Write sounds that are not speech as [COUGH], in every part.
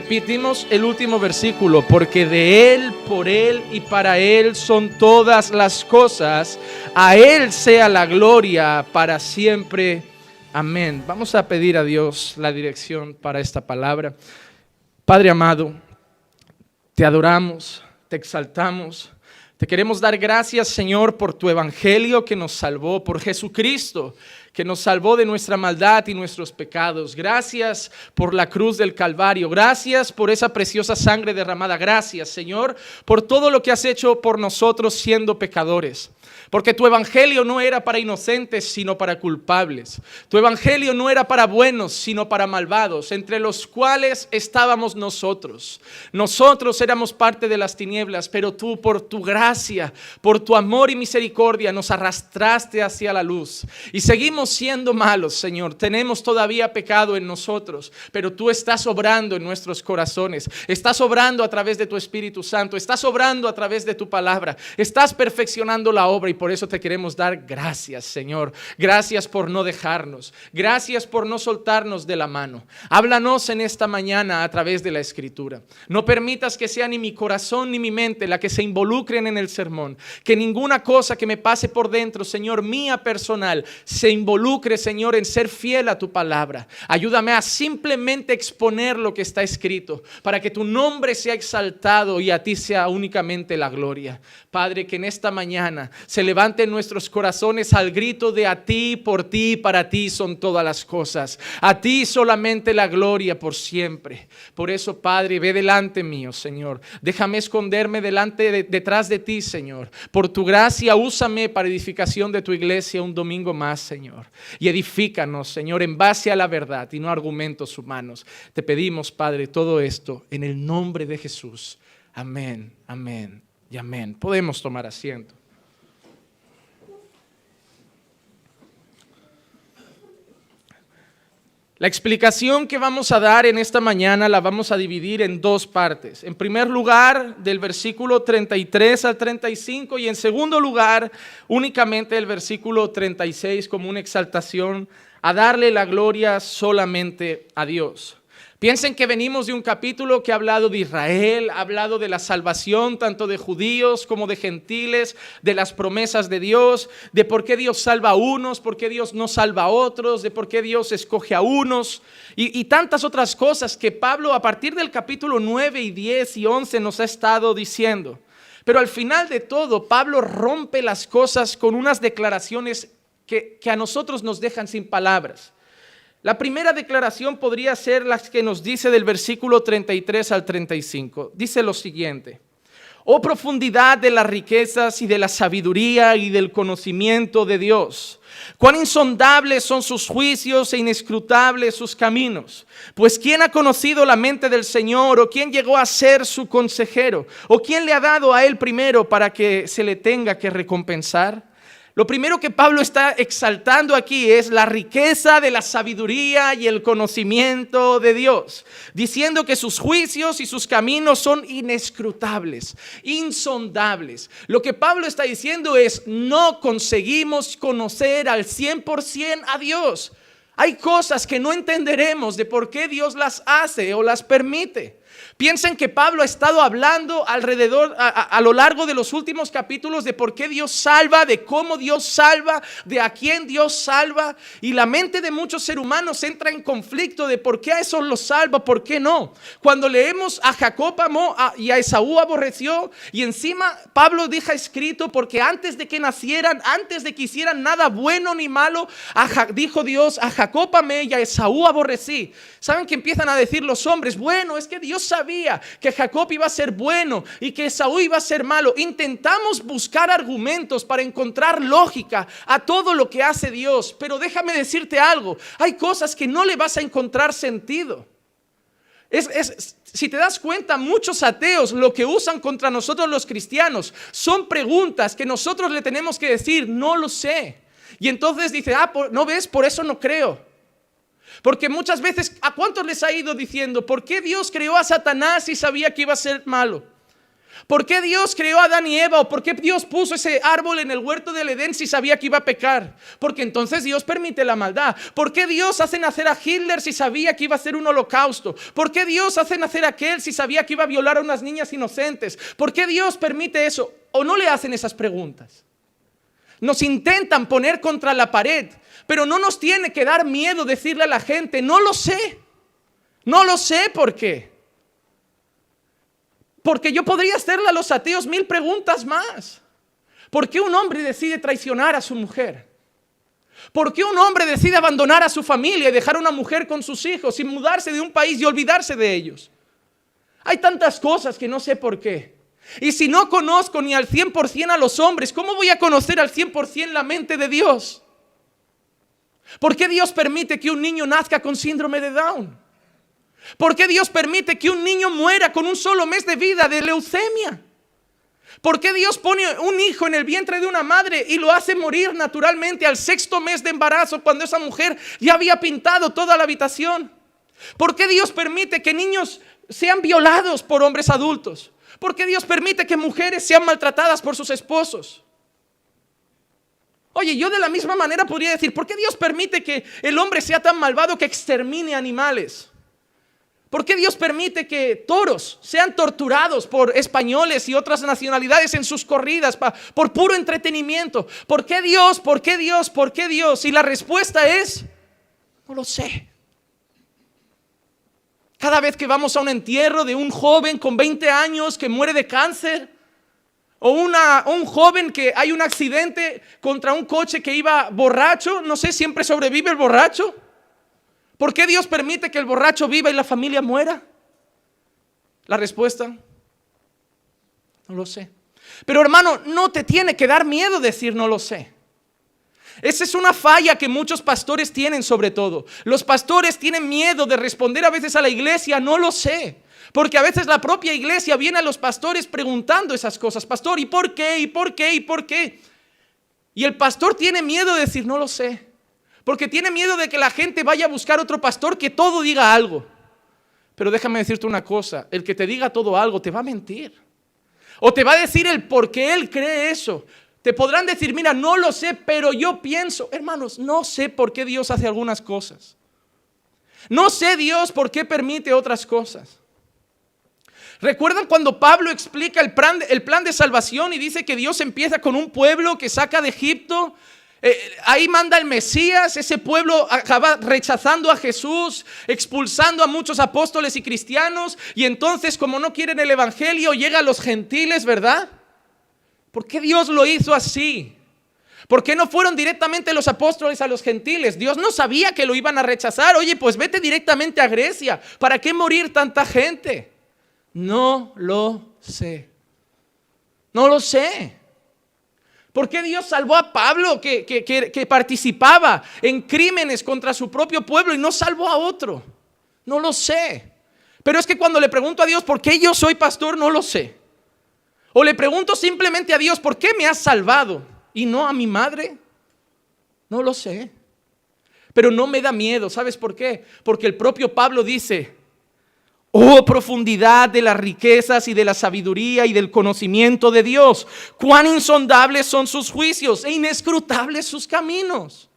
Repetimos el último versículo, porque de Él, por Él y para Él son todas las cosas. A Él sea la gloria para siempre. Amén. Vamos a pedir a Dios la dirección para esta palabra. Padre amado, te adoramos, te exaltamos. Te queremos dar gracias, Señor, por tu evangelio que nos salvó, por Jesucristo que nos salvó de nuestra maldad y nuestros pecados. Gracias por la cruz del Calvario. Gracias por esa preciosa sangre derramada. Gracias, Señor, por todo lo que has hecho por nosotros siendo pecadores. Porque tu evangelio no era para inocentes, sino para culpables. Tu evangelio no era para buenos, sino para malvados, entre los cuales estábamos nosotros. Nosotros éramos parte de las tinieblas, pero tú por tu gracia, por tu amor y misericordia nos arrastraste hacia la luz. Y seguimos siendo malos, Señor. Tenemos todavía pecado en nosotros, pero tú estás obrando en nuestros corazones. Estás obrando a través de tu Espíritu Santo. Estás obrando a través de tu palabra. Estás perfeccionando la obra por eso te queremos dar gracias, Señor. Gracias por no dejarnos. Gracias por no soltarnos de la mano. Háblanos en esta mañana a través de la Escritura. No permitas que sea ni mi corazón ni mi mente la que se involucren en el sermón. Que ninguna cosa que me pase por dentro, Señor, mía personal, se involucre, Señor, en ser fiel a tu palabra. Ayúdame a simplemente exponer lo que está escrito para que tu nombre sea exaltado y a ti sea únicamente la gloria. Padre, que en esta mañana se levanten nuestros corazones al grito de a ti, por ti, para ti son todas las cosas. A ti solamente la gloria por siempre. Por eso, Padre, ve delante mío, Señor. Déjame esconderme delante detrás de ti, Señor. Por tu gracia, úsame para edificación de tu iglesia un domingo más, Señor. Y edifícanos, Señor, en base a la verdad y no argumentos humanos. Te pedimos, Padre, todo esto en el nombre de Jesús. Amén, amén y amén. Podemos tomar asiento. La explicación que vamos a dar en esta mañana la vamos a dividir en dos partes. En primer lugar, del versículo 33 al 35 y en segundo lugar, únicamente el versículo 36 como una exaltación a darle la gloria solamente a Dios. Piensen que venimos de un capítulo que ha hablado de Israel, ha hablado de la salvación tanto de judíos como de gentiles, de las promesas de Dios, de por qué Dios salva a unos, por qué Dios no salva a otros, de por qué Dios escoge a unos y, tantas otras cosas que Pablo a partir del capítulo 9 y 10 y 11 nos ha estado diciendo. Pero al final de todo, Pablo rompe las cosas con unas declaraciones que, que a nosotros nos dejan sin palabras. La primera declaración podría ser la que nos dice del versículo 33 al 35. Dice lo siguiente. Oh profundidad de las riquezas y de la sabiduría y del conocimiento de Dios. Cuán insondables son sus juicios e inescrutables sus caminos. Pues ¿quién ha conocido la mente del Señor o quién llegó a ser su consejero o quién le ha dado a él primero para que se le tenga que recompensar? Lo primero que Pablo está exaltando aquí es la riqueza de la sabiduría y el conocimiento de Dios, diciendo que sus juicios y sus caminos son inescrutables, insondables. Lo que Pablo está diciendo es, no conseguimos conocer al 100% a Dios. Hay cosas que no entenderemos de por qué Dios las hace o las permite. Piensen que Pablo ha estado hablando alrededor, a, lo largo de los últimos capítulos de por qué Dios salva, de cómo Dios salva, de a quién Dios salva. Y la mente de muchos seres humanos entra en conflicto de por qué a eso lo salva, por qué no. Cuando leemos a Jacob amó y a Esaú aborreció, y encima Pablo deja escrito porque antes de que nacieran, antes de que hicieran nada bueno ni malo, dijo Dios, a Jacob amé y a Esaú aborrecí. ¿Saben que empiezan a decir los hombres? Bueno, es que Dios sabía que Jacob iba a ser bueno y que Saúl iba a ser malo. Intentamos buscar argumentos para encontrar lógica a todo lo que hace Dios. Pero déjame decirte algo, hay cosas que no le vas a encontrar sentido. Si te das cuenta, muchos ateos lo que usan contra nosotros los cristianos son preguntas que nosotros le tenemos que decir, no lo sé. Y entonces dice, ah, no ves, por eso no creo. Porque muchas veces, ¿a cuántos les ha ido diciendo, ¿por qué Dios creó a Satanás y sabía que iba a ser malo? ¿Por qué Dios creó a Adán y Eva? ¿O por qué Dios puso ese árbol en el huerto del Edén si sabía que iba a pecar? Porque entonces Dios permite la maldad. ¿Por qué Dios hace nacer a Hitler si sabía que iba a ser un holocausto? ¿Por qué Dios hace nacer a aquel si sabía que iba a violar a unas niñas inocentes? ¿Por qué Dios permite eso? ¿O no le hacen esas preguntas? Nos intentan poner contra la pared, pero no nos tiene que dar miedo decirle a la gente, no lo sé. No lo sé por qué. Porque yo podría hacerle a los ateos mil preguntas más. ¿Por qué un hombre decide traicionar a su mujer? ¿Por qué un hombre decide abandonar a su familia y dejar a una mujer con sus hijos y mudarse de un país y olvidarse de ellos? Hay tantas cosas que no sé por qué. Y si no conozco ni al 100% a los hombres, ¿cómo voy a conocer al 100% la mente de Dios? ¿Por qué Dios permite que un niño nazca con síndrome de Down? ¿Por qué Dios permite que un niño muera con un solo mes de vida de leucemia? ¿Por qué Dios pone un hijo en el vientre de una madre y lo hace morir naturalmente al sexto mes de embarazo cuando esa mujer ya había pintado toda la habitación? ¿Por qué Dios permite que niños sean violados por hombres adultos? ¿Por qué Dios permite que mujeres sean maltratadas por sus esposos? Oye, yo de la misma manera podría decir, ¿por qué Dios permite que el hombre sea tan malvado que extermine animales? ¿Por qué Dios permite que toros sean torturados por españoles y otras nacionalidades en sus corridas por puro entretenimiento? ¿Por qué Dios? ¿Por qué Dios? ¿Por qué Dios? Y la respuesta es, no lo sé. Cada vez que vamos a un entierro de un joven con 20 años que muere de cáncer, o una, un joven que hay un accidente contra un coche que iba borracho, no sé, siempre sobrevive el borracho. ¿Por qué Dios permite que el borracho viva y la familia muera? La respuesta, no lo sé. Pero hermano, no te tiene que dar miedo decir no lo sé. Esa es una falla que muchos pastores tienen sobre todo. Los pastores tienen miedo de responder a veces a la iglesia, no lo sé. Porque a veces la propia iglesia viene a los pastores preguntando esas cosas. Pastor, ¿y por qué? ¿Y por qué? ¿Y por qué? Y el pastor tiene miedo de decir, no lo sé. Porque tiene miedo de que la gente vaya a buscar otro pastor que todo diga algo. Pero déjame decirte una cosa, el que te diga todo algo te va a mentir. O te va a decir el por qué él cree eso. Te podrán decir, mira, no lo sé, pero yo pienso, hermanos, no sé por qué Dios hace algunas cosas. No sé Dios por qué permite otras cosas. ¿Recuerdan cuando Pablo explica el plan, de salvación y dice que Dios empieza con un pueblo que saca de Egipto eh, ahí manda el Mesías, ese pueblo acaba rechazando a Jesús, expulsando a muchos apóstoles y cristianos, y entonces como no quieren el Evangelio, llega a los gentiles, ¿verdad? ¿Por qué Dios lo hizo así? ¿Por qué no fueron directamente los apóstoles a los gentiles? Dios no sabía que lo iban a rechazar. Oye, pues vete directamente a Grecia. ¿Para qué morir tanta gente? No lo sé. No lo sé. ¿Por qué Dios salvó a Pablo que, participaba en crímenes contra su propio pueblo y no salvó a otro? No lo sé. Pero es que cuando le pregunto a Dios por qué yo soy pastor, no lo sé. O le pregunto simplemente a Dios, ¿por qué me has salvado? Y no a mi madre. No lo sé. Pero no me da miedo. ¿Sabes por qué? Porque el propio Pablo dice, Oh profundidad de las riquezas y de la sabiduría y del conocimiento de Dios. Cuán insondables son sus juicios e inescrutables sus caminos.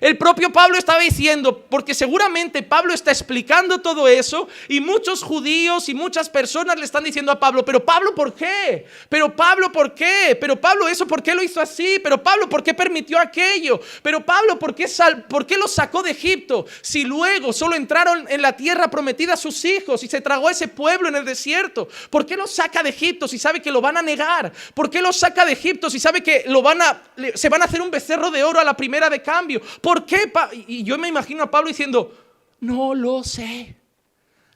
El propio Pablo estaba diciendo, porque seguramente Pablo está explicando todo eso y muchos judíos y muchas personas le están diciendo a Pablo, pero Pablo, ¿por qué? Pero Pablo, ¿por qué? Pero Pablo, ¿eso por qué lo hizo así? Pero Pablo, ¿por qué permitió aquello? Pero Pablo, ¿por qué, sal ¿por qué lo sacó de Egipto? Si luego solo entraron en la tierra prometida a sus hijos y se tragó a ese pueblo en el desierto. ¿Por qué lo saca de Egipto si sabe que lo van a negar? ¿Por qué lo saca de Egipto si sabe que lo van a, se van a hacer un becerro de oro a la primera de cambio? ¿Por qué? Y yo me imagino a Pablo diciendo, no lo sé.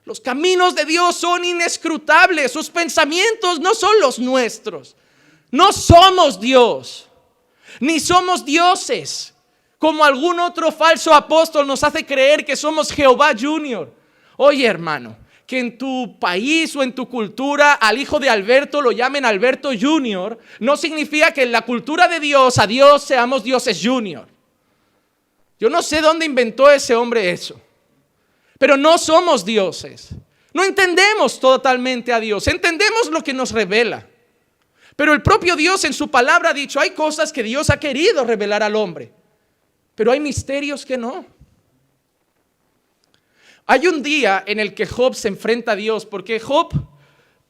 Los caminos de Dios son inescrutables, sus pensamientos no son los nuestros. No somos Dios, ni somos dioses, como algún otro falso apóstol nos hace creer que somos Jehová Junior. Oye hermano, que en tu país o en tu cultura al hijo de Alberto lo llamen Alberto Junior, no significa que en la cultura de Dios a Dios seamos dioses Junior. Yo no sé dónde inventó ese hombre eso. Pero no somos dioses. No entendemos totalmente a Dios, entendemos lo que nos revela. Pero el propio Dios en su palabra ha dicho, hay cosas que Dios ha querido revelar al hombre, pero hay misterios que no. Hay un día en el que Job se enfrenta a Dios, porque Job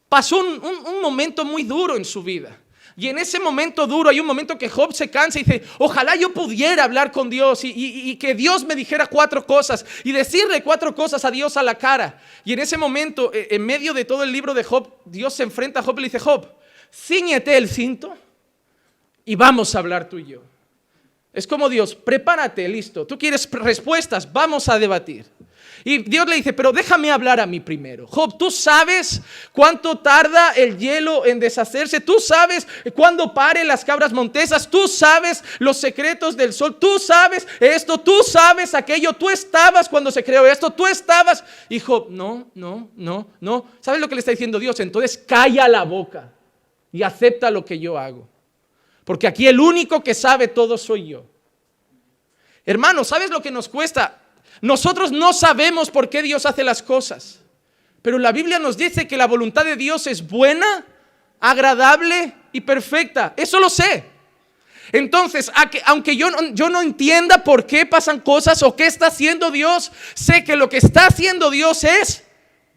pasó un, momento muy duro en su vida. Y en ese momento duro hay un momento que Job se cansa y dice, ojalá yo pudiera hablar con Dios y, que Dios me dijera cuatro cosas y decirle cuatro cosas a Dios a la cara. Y en ese momento, e, en medio de todo el libro de Job, Dios se enfrenta a Job y le dice, Job, ciñete el cinto y vamos a hablar tú y yo. Es como Dios, prepárate, listo. Tú quieres respuestas, vamos a debatir. Y Dios le dice, pero déjame hablar a mí primero. Job, tú sabes cuánto tarda el hielo en deshacerse. Tú sabes cuándo paren las cabras montesas. Tú sabes los secretos del sol. Tú sabes esto. Tú sabes aquello. Tú estabas cuando se creó esto. Tú estabas. Y Job, no, no, no, no. ¿Sabes lo que le está diciendo Dios? Entonces calla la boca y acepta lo que yo hago. Porque aquí el único que sabe todo soy yo. Hermano, ¿sabes lo que nos cuesta? Nosotros no sabemos por qué Dios hace las cosas, pero la Biblia nos dice que la voluntad de Dios es buena, agradable y perfecta. Eso lo sé. Entonces, aunque yo, no entienda por qué pasan cosas o qué está haciendo Dios, sé que lo que está haciendo Dios es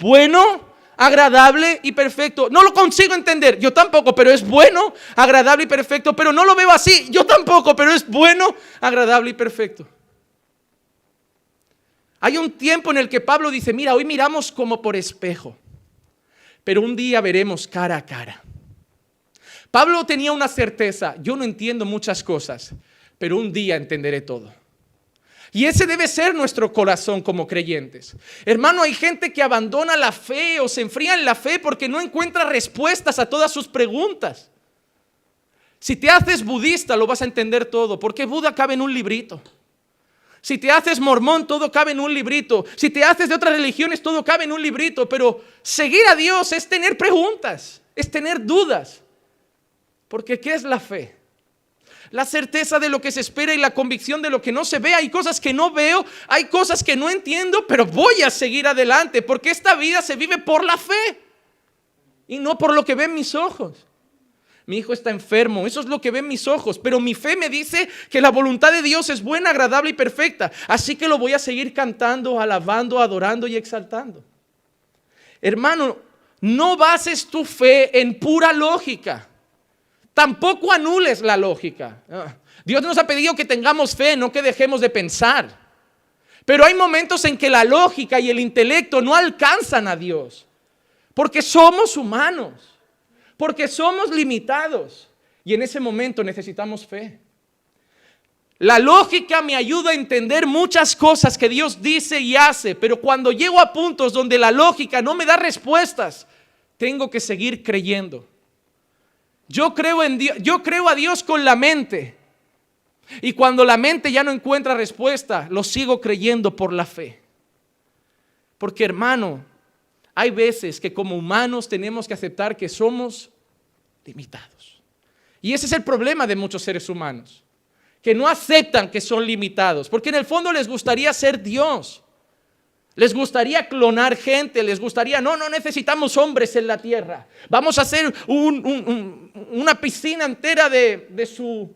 bueno, agradable y perfecto. No lo consigo entender, yo tampoco, pero es bueno, agradable y perfecto. Pero no lo veo así, yo tampoco, pero es bueno, agradable y perfecto. Hay un tiempo en el que Pablo dice, mira, hoy miramos como por espejo, pero un día veremos cara a cara. Pablo tenía una certeza, yo no entiendo muchas cosas, pero un día entenderé todo. Y ese debe ser nuestro corazón como creyentes. Hermano, hay gente que abandona la fe o se enfría en la fe porque no encuentra respuestas a todas sus preguntas. Si te haces budista, lo vas a entender todo, porque Buda cabe en un librito. Si te haces mormón, todo cabe en un librito. Si te haces de otras religiones, todo cabe en un librito. Pero seguir a Dios es tener preguntas, es tener dudas. Porque ¿qué es la fe? La certeza de lo que se espera y la convicción de lo que no se ve. Hay cosas que no veo, hay cosas que no entiendo, pero voy a seguir adelante porque esta vida se vive por la fe y no por lo que ven mis ojos mi hijo está enfermo, eso es lo que ven mis ojos, pero mi fe me dice que la voluntad de Dios es buena, agradable y perfecta, así que lo voy a seguir cantando, alabando, adorando y exaltando. Hermano, no bases tu fe en pura lógica, tampoco anules la lógica. Ah, Dios nos ha pedido que tengamos fe, no que dejemos de pensar. Pero hay momentos en que la lógica y el intelecto no alcanzan a Dios, porque somos humanos porque somos limitados y en ese momento necesitamos fe. La lógica me ayuda a entender muchas cosas que Dios dice y hace, pero cuando llego a puntos donde la lógica no me da respuestas, tengo que seguir creyendo. Yo creo a Dios con la mente. Y cuando la mente ya no encuentra respuesta, lo sigo creyendo por la fe. Porque hermano, hay veces que como humanos tenemos que aceptar que somos limitados. Y ese es el problema de muchos seres humanos, que no aceptan que son limitados, porque en el fondo les gustaría ser Dios. Les gustaría clonar gente, les gustaría, no, no necesitamos hombres en la tierra. Vamos a hacer una piscina entera de, su,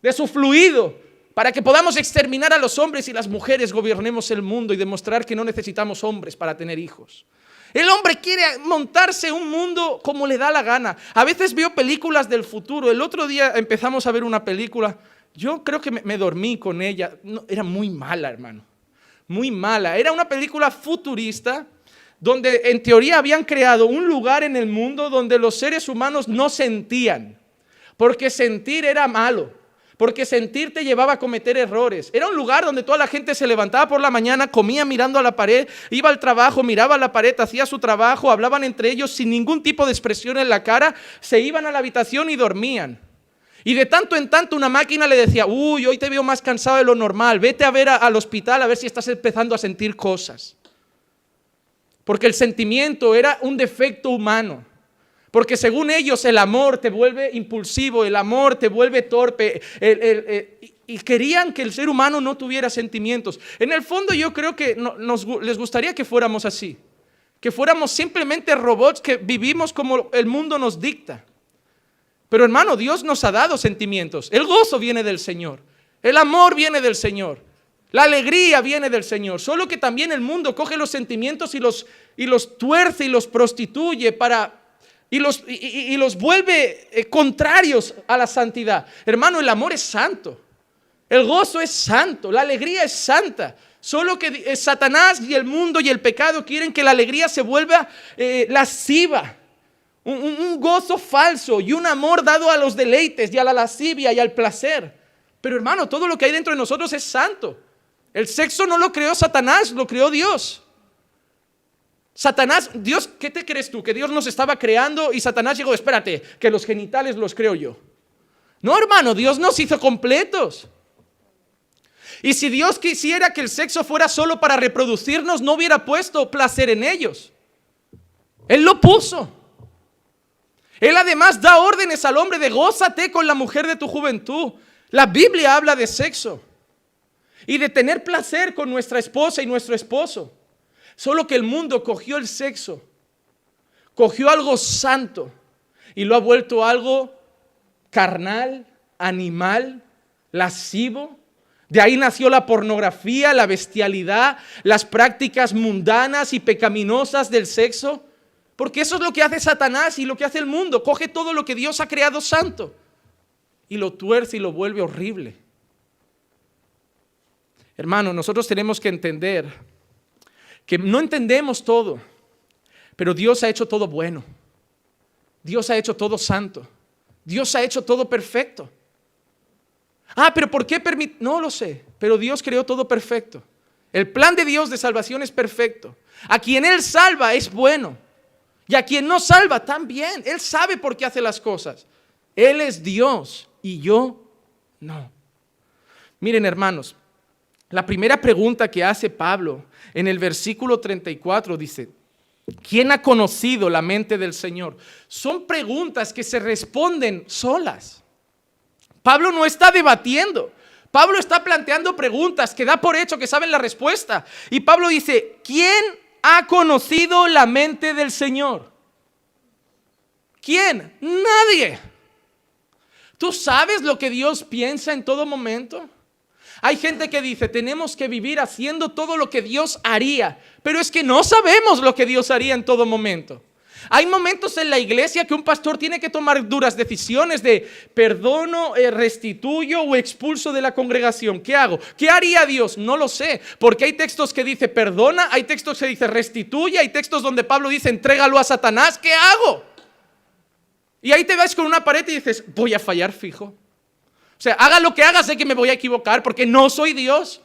de su fluido para que podamos exterminar a los hombres y las mujeres gobernemos el mundo y demostrar que no necesitamos hombres para tener hijos. El hombre quiere montarse un mundo como le da la gana. A veces veo películas del futuro. El otro día empezamos a ver una película. Yo creo que me, dormí con ella. era muy mala, hermano. Muy mala. Era una película futurista donde en teoría habían creado un lugar en el mundo donde los seres humanos no sentían. Porque sentir era malo porque sentir te llevaba a cometer errores. Era un lugar donde toda la gente se levantaba por la mañana, comía mirando a la pared, iba al trabajo, miraba a la pared, hacía su trabajo, hablaban entre ellos sin ningún tipo de expresión en la cara, se iban a la habitación y dormían. Y de tanto en tanto una máquina le decía, uy, hoy te veo más cansado de lo normal, vete a ver al hospital a ver si estás empezando a sentir cosas. Porque el sentimiento era un defecto humano. Porque según ellos el amor te vuelve impulsivo, el amor te vuelve torpe. y querían que el ser humano no tuviera sentimientos. En el fondo yo creo que nos, les gustaría que fuéramos así. que fuéramos simplemente robots que vivimos como el mundo nos dicta. Pero hermano, Dios nos ha dado sentimientos. El gozo viene del Señor. El amor viene del Señor. La alegría viene del Señor. Solo que también el mundo coge los sentimientos y los, y los tuerce y los prostituye para y los, y, los vuelve eh, contrarios a la santidad. Hermano, el amor es santo. El gozo es santo. La alegría es santa. Solo que eh, Satanás y el mundo y el pecado quieren que la alegría se vuelva eh, lasciva. un, gozo falso y un amor dado a los deleites y a la lascivia y al placer. Pero hermano, todo lo que hay dentro de nosotros es santo. El sexo no lo creó Satanás, lo creó Dios. Satanás, Dios, ¿qué te crees tú? Que Dios nos estaba creando y Satanás llegó, espérate, que los genitales los creo yo. No, hermano, Dios nos hizo completos. Y si Dios quisiera que el sexo fuera solo para reproducirnos, no hubiera puesto placer en ellos. Él lo puso. Él además da órdenes al hombre de gózate con la mujer de tu juventud. La Biblia habla de sexo y de tener placer con nuestra esposa y nuestro esposo. Solo que el mundo cogió el sexo, cogió algo santo y lo ha vuelto algo carnal, animal, lascivo. De ahí nació la pornografía, la bestialidad, las prácticas mundanas y pecaminosas del sexo. Porque eso es lo que hace Satanás y lo que hace el mundo. Coge todo lo que Dios ha creado santo y lo tuerce y lo vuelve horrible. Hermano, nosotros tenemos que entender que no entendemos todo, pero Dios ha hecho todo bueno. Dios ha hecho todo santo. Dios ha hecho todo perfecto. Ah, pero ¿por qué permite? No lo sé, pero Dios creó todo perfecto. El plan de Dios de salvación es perfecto. A quien Él salva es bueno. Y a quien no salva también. Él sabe por qué hace las cosas. Él es Dios y yo no. Miren hermanos, la primera pregunta que hace Pablo en el versículo 34 dice, ¿quién ha conocido la mente del Señor? Son preguntas que se responden solas. Pablo no está debatiendo. Pablo está planteando preguntas que da por hecho que saben la respuesta. Y Pablo dice, ¿quién ha conocido la mente del Señor? ¿Quién? Nadie. ¿Tú sabes lo que Dios piensa en todo momento? Hay gente que dice, tenemos que vivir haciendo todo lo que Dios haría, pero es que no sabemos lo que Dios haría en todo momento. Hay momentos en la iglesia que un pastor tiene que tomar duras decisiones de perdono, eh, restituyo o expulso de la congregación. ¿Qué hago? ¿Qué haría Dios? No lo sé, porque hay textos que dice perdona, hay textos que dice restituye, hay textos donde Pablo dice entrégalo a Satanás. ¿Qué hago? Y ahí te vas con una pared y dices, voy a fallar fijo. O sea, haga lo que haga, sé que me voy a equivocar porque no soy Dios.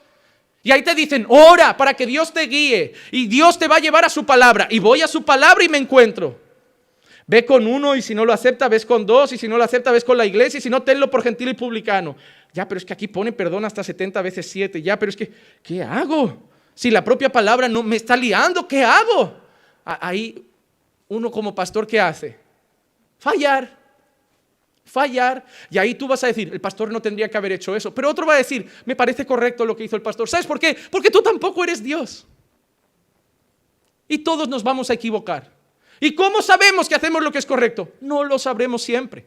Y ahí te dicen, ora para que Dios te guíe y Dios te va a llevar a su palabra. Y voy a su palabra y me encuentro. Ve con uno y si no lo acepta, ves con dos y si no lo acepta, ves con la iglesia y si no, tenlo por gentil y publicano. Ya, pero es que aquí pone perdón hasta 70 veces 7. Ya, pero es que, ¿qué hago? Si la propia palabra no me está liando, ¿qué hago? Ahí uno como pastor, ¿qué hace? Fallar fallar. Y ahí tú vas a decir, el pastor no tendría que haber hecho eso. Pero otro va a decir, me parece correcto lo que hizo el pastor. ¿Sabes por qué? Porque tú tampoco eres Dios. Y todos nos vamos a equivocar. ¿Y cómo sabemos que hacemos lo que es correcto? No lo sabremos siempre.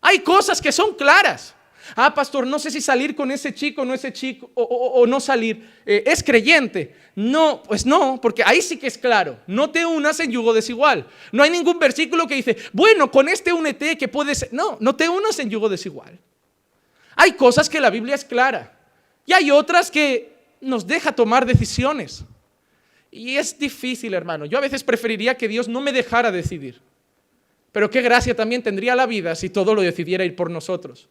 Hay cosas que son claras. Ah, pastor, no sé si salir con ese chico, no ese chico, o, no salir. Eh, ¿Es creyente? No, pues no, porque ahí sí que es claro. No te unas en yugo desigual. No hay ningún versículo que dice, bueno, con este únete que puede ser. No, no te unas en yugo desigual. Hay cosas que la Biblia es clara. Y hay otras que nos deja tomar decisiones. Y es difícil, hermano. Yo a veces preferiría que Dios no me dejara decidir. Pero qué gracia también tendría la vida si todo lo decidiera ir por nosotros.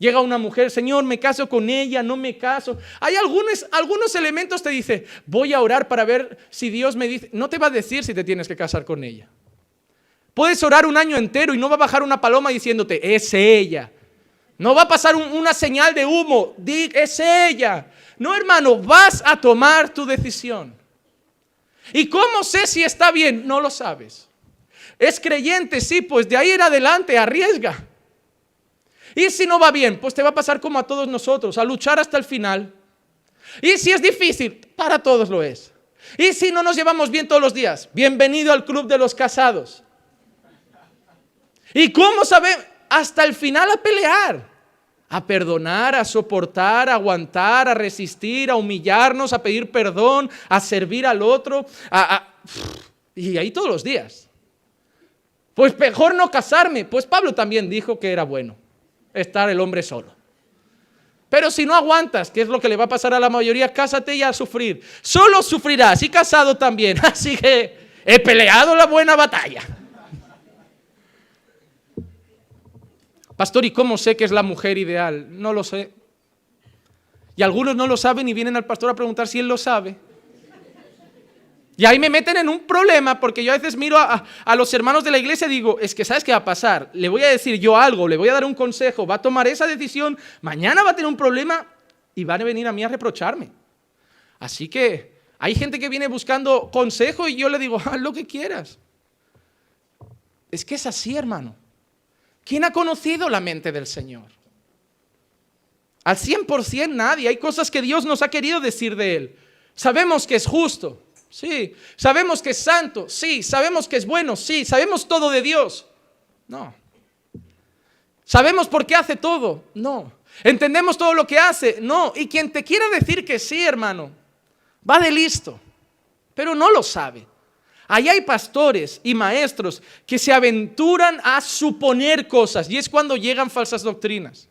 Llega una mujer, Señor, me caso con ella, no me caso. Hay algunos, algunos elementos te dice, voy a orar para ver si Dios me dice, no te va a decir si te tienes que casar con ella. Puedes orar un año entero y no va a bajar una paloma diciéndote, es ella. No va a pasar una señal de humo, es ella. No, hermano, vas a tomar tu decisión. ¿Y cómo sé si está bien? No lo sabes. ¿Es creyente? Sí, pues de ahí en adelante arriesga. Y si no va bien, pues te va a pasar como a todos nosotros, a luchar hasta el final. Y si es difícil, para todos lo es. ¿Y si no nos llevamos bien todos los días? Bienvenido al club de los casados. ¿Y cómo sabe? Hasta el final a pelear, a perdonar, a soportar, a aguantar, a resistir, a humillarnos, a pedir perdón, a servir al otro. Y ahí todos los días. Pues mejor no casarme. Pues Pablo también dijo que era bueno estar el hombre solo. Pero si no aguantas, ¿qué es lo que le va a pasar a la mayoría? Cásate y a sufrir. Solo sufrirás y casado también. [LAUGHS] Así que he peleado la buena batalla. Pastor, ¿y cómo sé que es la mujer ideal? No lo sé. Y algunos no lo saben y vienen al pastor a preguntar si él lo sabe. Y ahí me meten en un problema porque yo a veces miro a, los hermanos de la iglesia y digo, es que ¿sabes qué va a pasar? Le voy a decir yo algo, le voy a dar un consejo, va a tomar esa decisión, mañana va a tener un problema y van a venir a mí a reprocharme. Así que hay gente que viene buscando consejo y yo le digo, [LAUGHS] haz lo que quieras. Es que es así, hermano. ¿Quién ha conocido la mente del Señor? Al 100% nadie. Hay cosas que Dios nos ha querido decir de Él. Sabemos que es justo. Sí. Sabemos que es santo. Sí. Sabemos que es bueno. Sí. Sabemos todo de Dios. No. ¿Sabemos por qué hace todo? No. ¿Entendemos todo lo que hace? No. Y quien te quiera decir que sí, hermano, va de listo, pero no lo sabe. Ahí hay pastores y maestros que se aventuran a suponer cosas y es cuando llegan falsas doctrinas.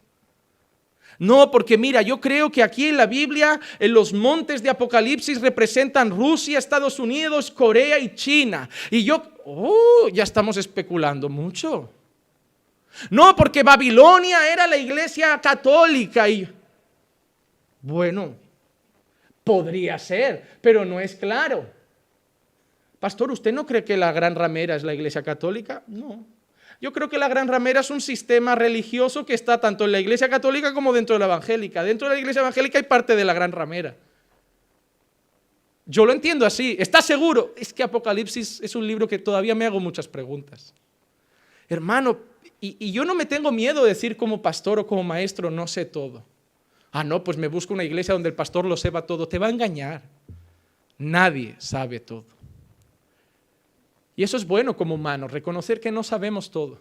No, porque mira, yo creo que aquí en la Biblia, en los montes de Apocalipsis representan Rusia, Estados Unidos, Corea y China. Y yo, oh, ya estamos especulando mucho. No, porque Babilonia era la iglesia católica y... Bueno, podría ser, pero no es claro. Pastor, ¿usted no cree que la gran ramera es la Iglesia Católica? No. Yo creo que la gran ramera es un sistema religioso que está tanto en la Iglesia Católica como dentro de la Evangélica. Dentro de la Iglesia Evangélica hay parte de la gran ramera. Yo lo entiendo así. ¿Está seguro? Es que Apocalipsis es un libro que todavía me hago muchas preguntas. Hermano, y, y yo no me tengo miedo de decir como pastor o como maestro, no sé todo. Ah, no, pues me busco una iglesia donde el pastor lo sepa todo. Te va a engañar. Nadie sabe todo. Y eso es bueno como humanos, reconocer que no sabemos todo.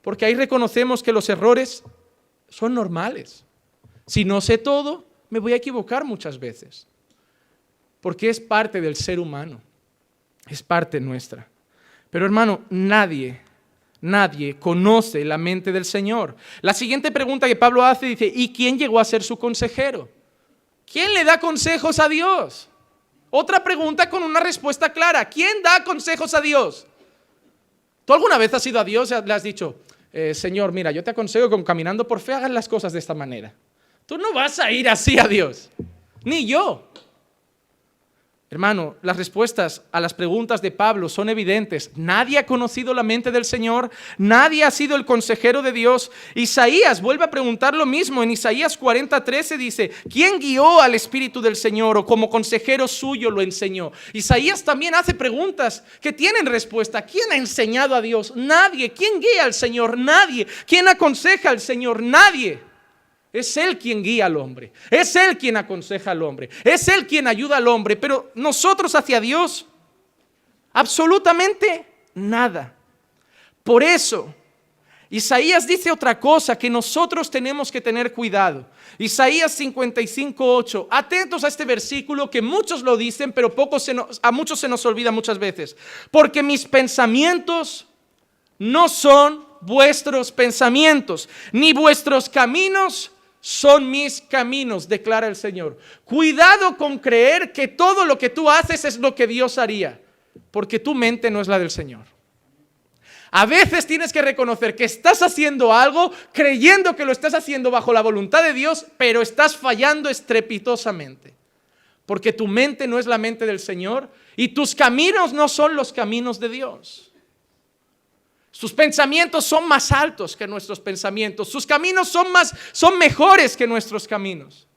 Porque ahí reconocemos que los errores son normales. Si no sé todo, me voy a equivocar muchas veces. Porque es parte del ser humano. Es parte nuestra. Pero hermano, nadie, nadie conoce la mente del Señor. La siguiente pregunta que Pablo hace dice, ¿y quién llegó a ser su consejero? ¿Quién le da consejos a Dios? Otra pregunta con una respuesta clara. ¿Quién da consejos a Dios? ¿Tú alguna vez has ido a Dios y le has dicho, eh, Señor, mira, yo te aconsejo que caminando por fe hagas las cosas de esta manera? Tú no vas a ir así a Dios, ni yo. Hermano, las respuestas a las preguntas de Pablo son evidentes. Nadie ha conocido la mente del Señor, nadie ha sido el consejero de Dios. Isaías vuelve a preguntar lo mismo. En Isaías 40:13 dice, ¿quién guió al Espíritu del Señor o como consejero suyo lo enseñó? Isaías también hace preguntas que tienen respuesta. ¿Quién ha enseñado a Dios? Nadie. ¿Quién guía al Señor? Nadie. ¿Quién aconseja al Señor? Nadie. Es Él quien guía al hombre. Es Él quien aconseja al hombre. Es Él quien ayuda al hombre. Pero nosotros hacia Dios, absolutamente nada. Por eso, Isaías dice otra cosa que nosotros tenemos que tener cuidado. Isaías 55.8. Atentos a este versículo que muchos lo dicen, pero a muchos se nos olvida muchas veces. Porque mis pensamientos no son vuestros pensamientos, ni vuestros caminos son mis caminos, declara el Señor. Cuidado con creer que todo lo que tú haces es lo que Dios haría, porque tu mente no es la del Señor. A veces tienes que reconocer que estás haciendo algo creyendo que lo estás haciendo bajo la voluntad de Dios, pero estás fallando estrepitosamente. Porque tu mente no es la mente del Señor y tus caminos no son los caminos de Dios. Sus pensamientos son más altos que nuestros pensamientos. Sus caminos son más son mejores que nuestros caminos.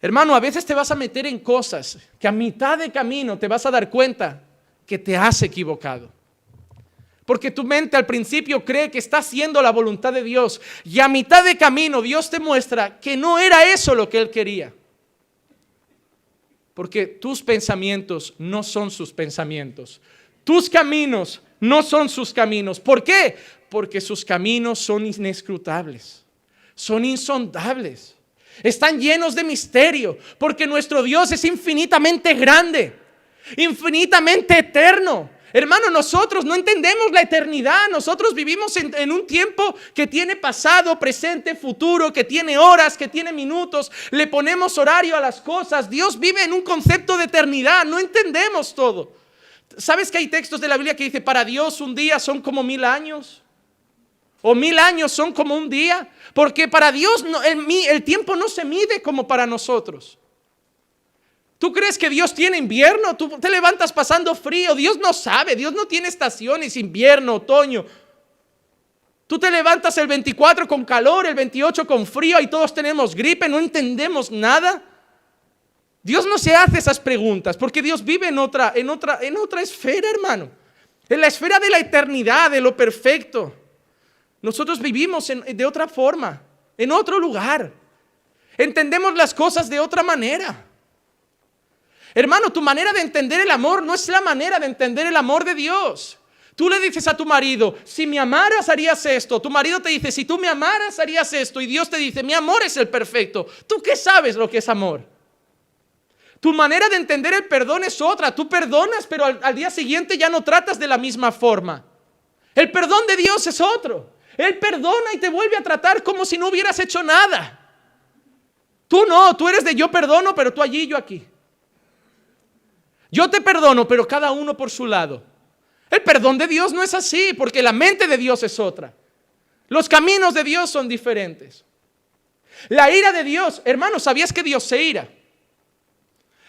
Hermano, a veces te vas a meter en cosas que a mitad de camino te vas a dar cuenta que te has equivocado. Porque tu mente al principio cree que está haciendo la voluntad de Dios y a mitad de camino Dios te muestra que no era eso lo que Él quería. Porque tus pensamientos no son sus pensamientos. Tus caminos no son sus caminos. ¿Por qué? Porque sus caminos son inescrutables, son insondables, están llenos de misterio, porque nuestro Dios es infinitamente grande, infinitamente eterno. Hermano, nosotros no entendemos la eternidad, nosotros vivimos en, un tiempo que tiene pasado, presente, futuro, que tiene horas, que tiene minutos, le ponemos horario a las cosas, Dios vive en un concepto de eternidad, no entendemos todo. ¿Sabes que hay textos de la Biblia que dice, para Dios un día son como mil años? O mil años son como un día, porque para Dios el, el tiempo no se mide como para nosotros. ¿Tú crees que Dios tiene invierno? Tú te levantas pasando frío. Dios no sabe. Dios no tiene estaciones, invierno, otoño. Tú te levantas el 24 con calor, el 28 con frío y todos tenemos gripe, no entendemos nada. Dios no se hace esas preguntas porque Dios vive en otra, en otra, en otra esfera, hermano. En la esfera de la eternidad, de lo perfecto. Nosotros vivimos de otra forma, en otro lugar. Entendemos las cosas de otra manera. Hermano, tu manera de entender el amor no es la manera de entender el amor de Dios. Tú le dices a tu marido, si me amaras harías esto. Tu marido te dice, si tú me amaras harías esto. Y Dios te dice, mi amor es el perfecto. ¿Tú qué sabes lo que es amor? Tu manera de entender el perdón es otra. Tú perdonas, pero al, día siguiente ya no tratas de la misma forma. El perdón de Dios es otro. Él perdona y te vuelve a tratar como si no hubieras hecho nada. Tú no, tú eres de yo perdono, pero tú allí, yo aquí. Yo te perdono, pero cada uno por su lado. El perdón de Dios no es así, porque la mente de Dios es otra. Los caminos de Dios son diferentes. La ira de Dios, hermano, ¿sabías que Dios se ira?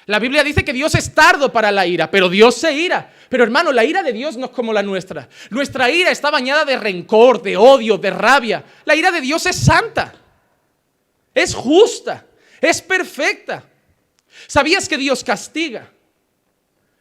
La Biblia dice que Dios es tardo para la ira, pero Dios se ira. Pero hermano, la ira de Dios no es como la nuestra. Nuestra ira está bañada de rencor, de odio, de rabia. La ira de Dios es santa, es justa, es perfecta. ¿Sabías que Dios castiga?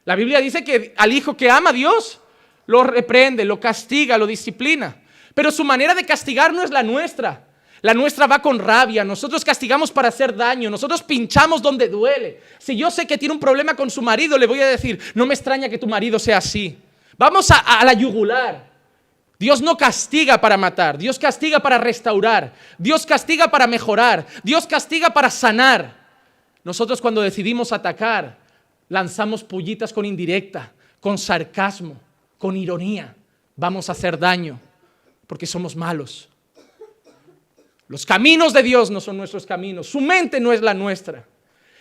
La Biblia dice que al hijo que ama a Dios, lo reprende, lo castiga, lo disciplina. Pero su manera de castigar no es la nuestra. La nuestra va con rabia. Nosotros castigamos para hacer daño. Nosotros pinchamos donde duele. Si yo sé que tiene un problema con su marido, le voy a decir, no me extraña que tu marido sea así. Vamos a, a la yugular. Dios no castiga para matar. Dios castiga para restaurar. Dios castiga para mejorar. Dios castiga para sanar. Nosotros cuando decidimos atacar, lanzamos pullitas con indirecta, con sarcasmo, con ironía. Vamos a hacer daño porque somos malos. Los caminos de Dios no son nuestros caminos, su mente no es la nuestra.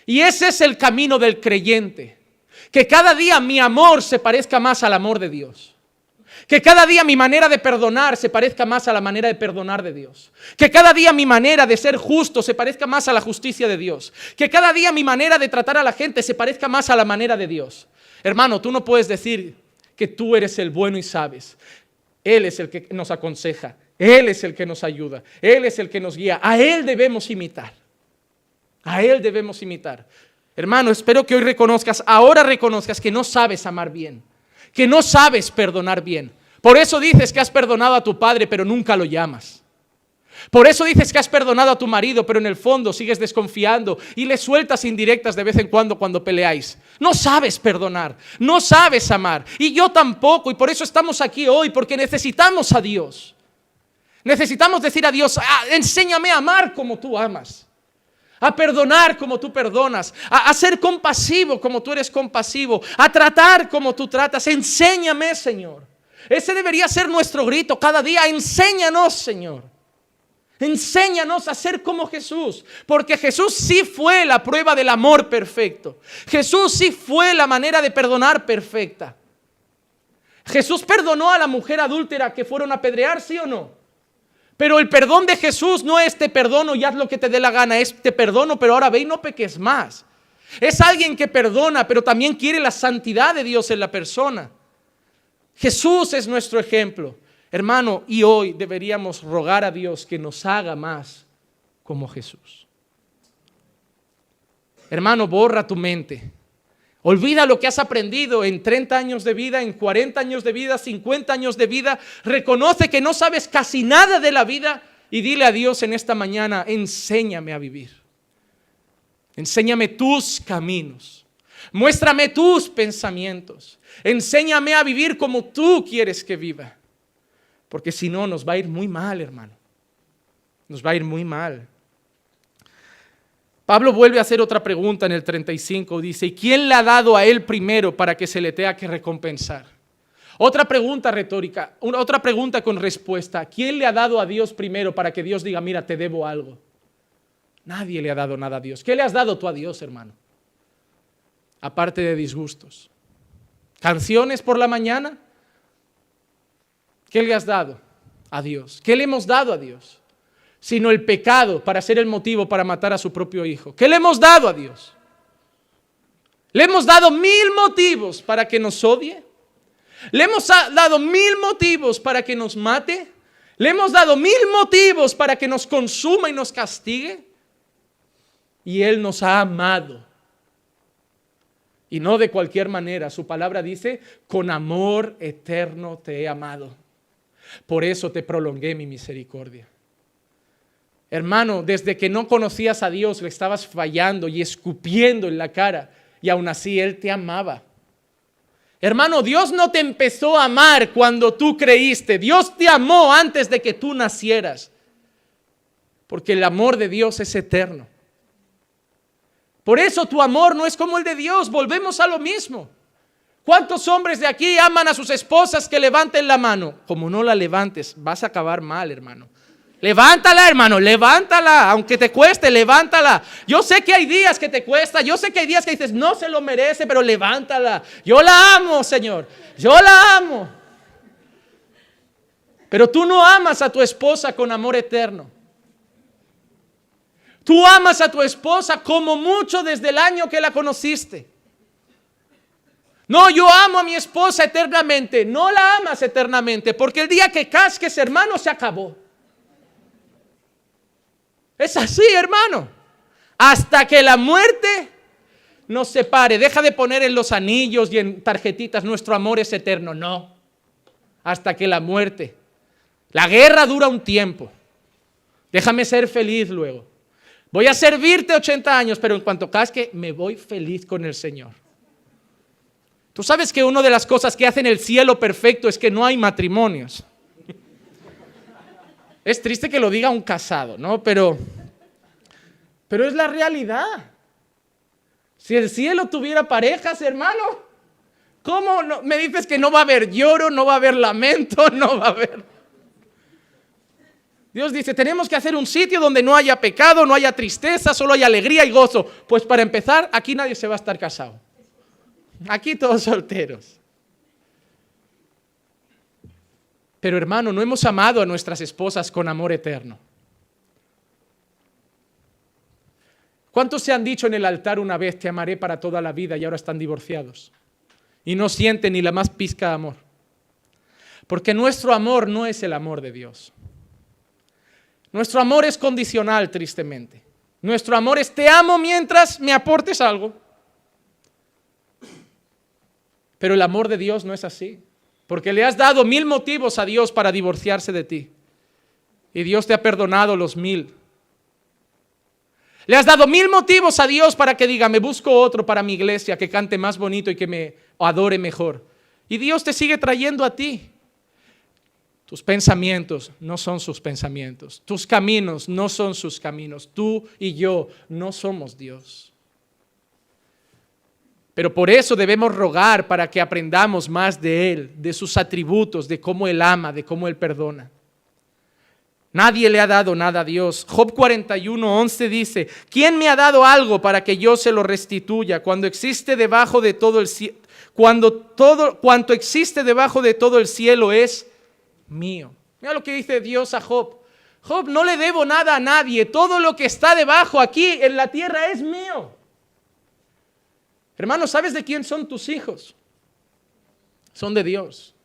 Y ese es el camino del creyente. Que cada día mi amor se parezca más al amor de Dios. Que cada día mi manera de perdonar se parezca más a la manera de perdonar de Dios. Que cada día mi manera de ser justo se parezca más a la justicia de Dios. Que cada día mi manera de tratar a la gente se parezca más a la manera de Dios. Hermano, tú no puedes decir que tú eres el bueno y sabes. Él es el que nos aconseja. Él es el que nos ayuda. Él es el que nos guía. A Él debemos imitar. A Él debemos imitar. Hermano, espero que hoy reconozcas, ahora reconozcas que no sabes amar bien que no sabes perdonar bien. Por eso dices que has perdonado a tu padre, pero nunca lo llamas. Por eso dices que has perdonado a tu marido, pero en el fondo sigues desconfiando y le sueltas indirectas de vez en cuando cuando peleáis. No sabes perdonar, no sabes amar. Y yo tampoco, y por eso estamos aquí hoy, porque necesitamos a Dios. Necesitamos decir a Dios, ah, enséñame a amar como tú amas a perdonar como tú perdonas, a, ser compasivo como tú eres compasivo, a tratar como tú tratas. Enséñame, Señor. Ese debería ser nuestro grito cada día. Enséñanos, Señor. Enséñanos a ser como Jesús, porque Jesús sí fue la prueba del amor perfecto. Jesús sí fue la manera de perdonar perfecta. Jesús perdonó a la mujer adúltera que fueron a apedrear, ¿sí o no? Pero el perdón de Jesús no es te perdono y haz lo que te dé la gana, es te perdono, pero ahora ve y no peques más. Es alguien que perdona, pero también quiere la santidad de Dios en la persona. Jesús es nuestro ejemplo. Hermano, y hoy deberíamos rogar a Dios que nos haga más como Jesús. Hermano, borra tu mente. Olvida lo que has aprendido en 30 años de vida, en 40 años de vida, 50 años de vida. Reconoce que no sabes casi nada de la vida y dile a Dios en esta mañana, enséñame a vivir. Enséñame tus caminos. Muéstrame tus pensamientos. Enséñame a vivir como tú quieres que viva. Porque si no, nos va a ir muy mal, hermano. Nos va a ir muy mal. Pablo vuelve a hacer otra pregunta en el 35. Dice, ¿y quién le ha dado a él primero para que se le tenga que recompensar? Otra pregunta retórica, otra pregunta con respuesta. ¿Quién le ha dado a Dios primero para que Dios diga, mira, te debo algo? Nadie le ha dado nada a Dios. ¿Qué le has dado tú a Dios, hermano? Aparte de disgustos. ¿Canciones por la mañana? ¿Qué le has dado a Dios? ¿Qué le hemos dado a Dios? Sino el pecado para ser el motivo para matar a su propio hijo. ¿Qué le hemos dado a Dios? Le hemos dado mil motivos para que nos odie. Le hemos dado mil motivos para que nos mate. Le hemos dado mil motivos para que nos consuma y nos castigue. Y Él nos ha amado. Y no de cualquier manera. Su palabra dice, con amor eterno te he amado. Por eso te prolongué mi misericordia. Hermano, desde que no conocías a Dios, le estabas fallando y escupiendo en la cara, y aún así Él te amaba. Hermano, Dios no te empezó a amar cuando tú creíste. Dios te amó antes de que tú nacieras. Porque el amor de Dios es eterno. Por eso tu amor no es como el de Dios. Volvemos a lo mismo. ¿Cuántos hombres de aquí aman a sus esposas que levanten la mano? Como no la levantes, vas a acabar mal, hermano. Levántala, hermano, levántala, aunque te cueste, levántala. Yo sé que hay días que te cuesta, yo sé que hay días que dices, no se lo merece, pero levántala. Yo la amo, Señor, yo la amo. Pero tú no amas a tu esposa con amor eterno. Tú amas a tu esposa como mucho desde el año que la conociste. No, yo amo a mi esposa eternamente. No la amas eternamente, porque el día que casques, hermano, se acabó. Es así, hermano. Hasta que la muerte nos separe. Deja de poner en los anillos y en tarjetitas nuestro amor es eterno. No. Hasta que la muerte. La guerra dura un tiempo. Déjame ser feliz luego. Voy a servirte 80 años, pero en cuanto casque, me voy feliz con el Señor. Tú sabes que una de las cosas que hacen el cielo perfecto es que no hay matrimonios. Es triste que lo diga un casado, ¿no? Pero, pero es la realidad. Si el cielo tuviera parejas, hermano, ¿cómo me dices que no va a haber lloro, no va a haber lamento, [LAUGHS] no va a haber... Dios dice, tenemos que hacer un sitio donde no haya pecado, no haya tristeza, solo haya alegría y gozo. Pues para empezar, aquí nadie se va a estar casado. Aquí todos solteros. Pero hermano, no hemos amado a nuestras esposas con amor eterno. ¿Cuántos se han dicho en el altar una vez, te amaré para toda la vida y ahora están divorciados? Y no sienten ni la más pizca de amor. Porque nuestro amor no es el amor de Dios. Nuestro amor es condicional, tristemente. Nuestro amor es te amo mientras me aportes algo. Pero el amor de Dios no es así. Porque le has dado mil motivos a Dios para divorciarse de ti. Y Dios te ha perdonado los mil. Le has dado mil motivos a Dios para que diga, me busco otro para mi iglesia que cante más bonito y que me adore mejor. Y Dios te sigue trayendo a ti. Tus pensamientos no son sus pensamientos. Tus caminos no son sus caminos. Tú y yo no somos Dios. Pero por eso debemos rogar para que aprendamos más de Él, de sus atributos, de cómo Él ama, de cómo Él perdona. Nadie le ha dado nada a Dios. Job 41, 11 dice, ¿quién me ha dado algo para que yo se lo restituya cuando existe debajo de todo el cielo? Cuando todo, cuanto existe debajo de todo el cielo es mío. Mira lo que dice Dios a Job. Job, no le debo nada a nadie. Todo lo que está debajo aquí en la tierra es mío. Hermano, ¿sabes de quién son tus hijos? Son de Dios.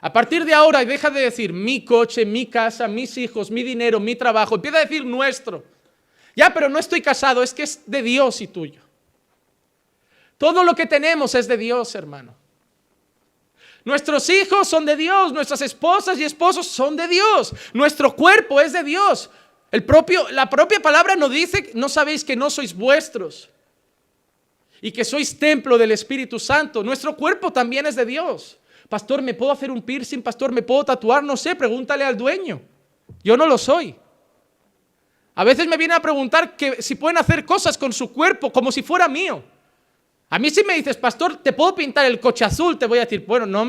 A partir de ahora, deja de decir mi coche, mi casa, mis hijos, mi dinero, mi trabajo. Empieza a decir nuestro. Ya, pero no estoy casado, es que es de Dios y tuyo. Todo lo que tenemos es de Dios, hermano. Nuestros hijos son de Dios, nuestras esposas y esposos son de Dios, nuestro cuerpo es de Dios. El propio, la propia palabra nos dice, no sabéis que no sois vuestros y que sois templo del Espíritu Santo. Nuestro cuerpo también es de Dios. Pastor, ¿me puedo hacer un piercing? Pastor, ¿me puedo tatuar? No sé, pregúntale al dueño. Yo no lo soy. A veces me vienen a preguntar que si pueden hacer cosas con su cuerpo como si fuera mío. A mí si me dices, pastor, ¿te puedo pintar el coche azul? Te voy a decir, bueno, no,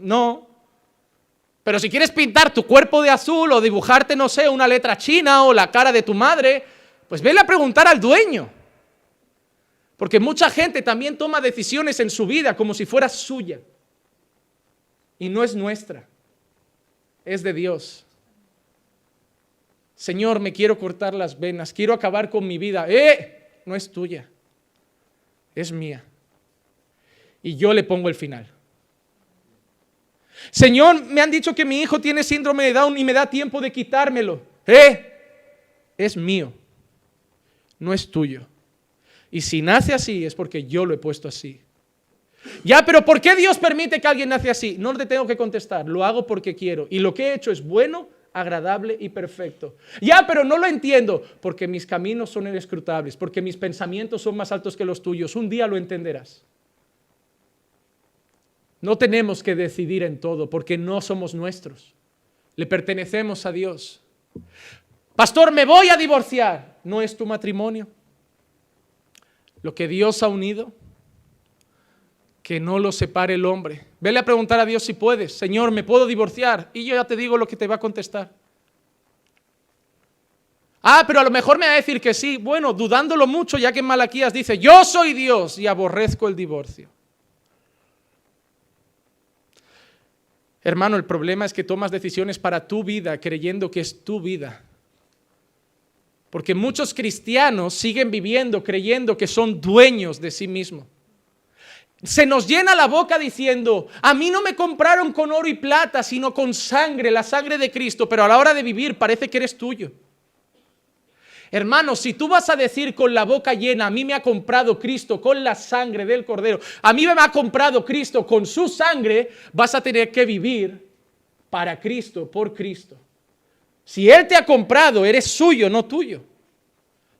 no. Pero si quieres pintar tu cuerpo de azul o dibujarte, no sé, una letra china o la cara de tu madre, pues vele a preguntar al dueño. Porque mucha gente también toma decisiones en su vida como si fuera suya. Y no es nuestra, es de Dios. Señor, me quiero cortar las venas, quiero acabar con mi vida. ¡Eh! No es tuya, es mía. Y yo le pongo el final. Señor, me han dicho que mi hijo tiene síndrome de Down y me da tiempo de quitármelo. ¡Eh! Es mío, no es tuyo. Y si nace así es porque yo lo he puesto así. Ya, pero ¿por qué Dios permite que alguien nace así? No te tengo que contestar, lo hago porque quiero. Y lo que he hecho es bueno, agradable y perfecto. Ya, pero no lo entiendo, porque mis caminos son inescrutables, porque mis pensamientos son más altos que los tuyos. Un día lo entenderás. No tenemos que decidir en todo porque no somos nuestros. Le pertenecemos a Dios. Pastor, me voy a divorciar. No es tu matrimonio. Lo que Dios ha unido, que no lo separe el hombre. Vele a preguntar a Dios si puedes. Señor, ¿me puedo divorciar? Y yo ya te digo lo que te va a contestar. Ah, pero a lo mejor me va a decir que sí. Bueno, dudándolo mucho, ya que Malaquías dice, yo soy Dios y aborrezco el divorcio. Hermano, el problema es que tomas decisiones para tu vida creyendo que es tu vida. Porque muchos cristianos siguen viviendo creyendo que son dueños de sí mismos. Se nos llena la boca diciendo, a mí no me compraron con oro y plata, sino con sangre, la sangre de Cristo, pero a la hora de vivir parece que eres tuyo. Hermano, si tú vas a decir con la boca llena, a mí me ha comprado Cristo con la sangre del Cordero, a mí me ha comprado Cristo con su sangre, vas a tener que vivir para Cristo, por Cristo. Si Él te ha comprado, eres suyo, no tuyo.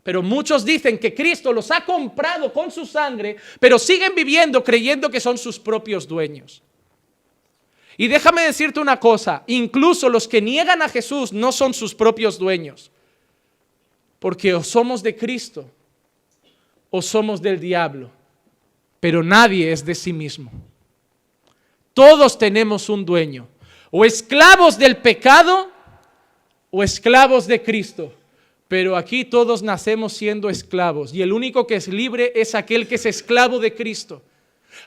Pero muchos dicen que Cristo los ha comprado con su sangre, pero siguen viviendo creyendo que son sus propios dueños. Y déjame decirte una cosa, incluso los que niegan a Jesús no son sus propios dueños. Porque o somos de Cristo o somos del diablo, pero nadie es de sí mismo. Todos tenemos un dueño, o esclavos del pecado o esclavos de Cristo. Pero aquí todos nacemos siendo esclavos y el único que es libre es aquel que es esclavo de Cristo.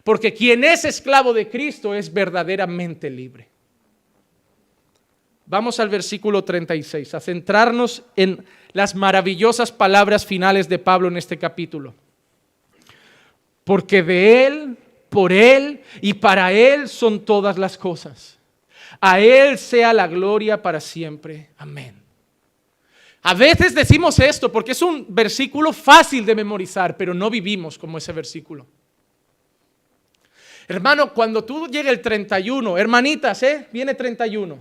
Porque quien es esclavo de Cristo es verdaderamente libre. Vamos al versículo 36, a centrarnos en las maravillosas palabras finales de Pablo en este capítulo. Porque de Él, por Él y para Él son todas las cosas. A Él sea la gloria para siempre. Amén. A veces decimos esto porque es un versículo fácil de memorizar, pero no vivimos como ese versículo. Hermano, cuando tú llegue el 31, hermanitas, ¿eh? Viene 31.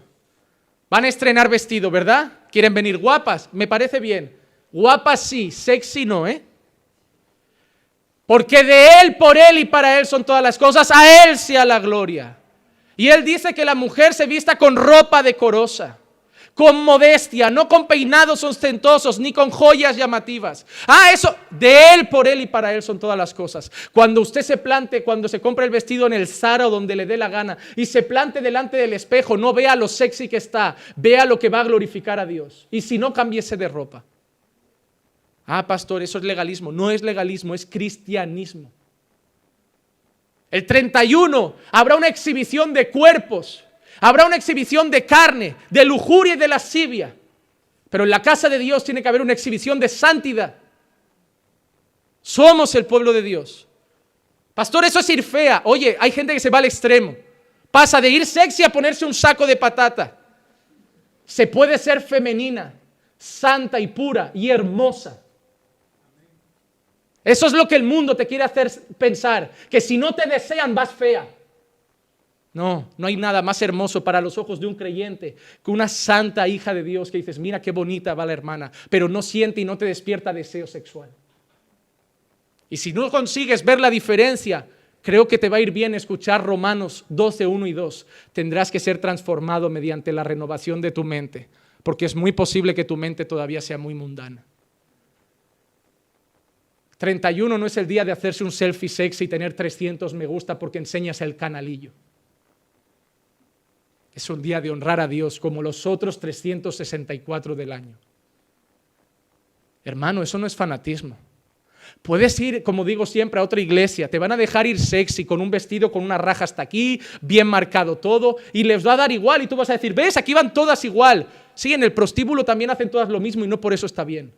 Van a estrenar vestido, ¿verdad? ¿Quieren venir guapas? Me parece bien. Guapas sí, sexy no, ¿eh? Porque de Él, por Él y para Él son todas las cosas, a Él sea la gloria. Y Él dice que la mujer se vista con ropa decorosa con modestia, no con peinados ostentosos, ni con joyas llamativas. Ah, eso, de Él, por Él y para Él son todas las cosas. Cuando usted se plante, cuando se compre el vestido en el Zara o donde le dé la gana y se plante delante del espejo, no vea lo sexy que está, vea lo que va a glorificar a Dios. Y si no, cambiese de ropa. Ah, pastor, eso es legalismo. No es legalismo, es cristianismo. El 31 habrá una exhibición de cuerpos Habrá una exhibición de carne, de lujuria y de lascivia. Pero en la casa de Dios tiene que haber una exhibición de santidad. Somos el pueblo de Dios. Pastor, eso es ir fea. Oye, hay gente que se va al extremo. Pasa de ir sexy a ponerse un saco de patata. Se puede ser femenina, santa y pura y hermosa. Eso es lo que el mundo te quiere hacer pensar, que si no te desean vas fea. No, no hay nada más hermoso para los ojos de un creyente que una santa hija de Dios que dices, mira qué bonita va la hermana, pero no siente y no te despierta deseo sexual. Y si no consigues ver la diferencia, creo que te va a ir bien escuchar Romanos 12, 1 y 2. Tendrás que ser transformado mediante la renovación de tu mente, porque es muy posible que tu mente todavía sea muy mundana. 31 no es el día de hacerse un selfie sexy y tener 300 me gusta porque enseñas el canalillo. Es un día de honrar a Dios como los otros 364 del año. Hermano, eso no es fanatismo. Puedes ir, como digo siempre, a otra iglesia, te van a dejar ir sexy, con un vestido con una raja hasta aquí, bien marcado todo, y les va a dar igual, y tú vas a decir, ves, aquí van todas igual. Sí, en el prostíbulo también hacen todas lo mismo y no por eso está bien.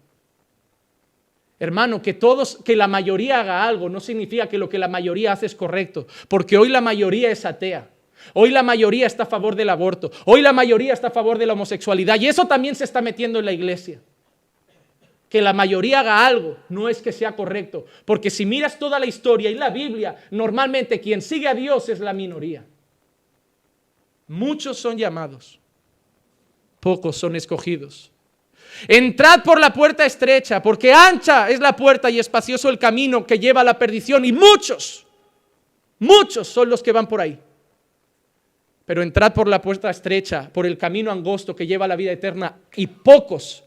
Hermano, que todos, que la mayoría haga algo no significa que lo que la mayoría hace es correcto, porque hoy la mayoría es atea. Hoy la mayoría está a favor del aborto, hoy la mayoría está a favor de la homosexualidad y eso también se está metiendo en la iglesia. Que la mayoría haga algo no es que sea correcto, porque si miras toda la historia y la Biblia, normalmente quien sigue a Dios es la minoría. Muchos son llamados, pocos son escogidos. Entrad por la puerta estrecha, porque ancha es la puerta y espacioso el camino que lleva a la perdición, y muchos, muchos son los que van por ahí. Pero entrad por la puerta estrecha, por el camino angosto que lleva a la vida eterna, y pocos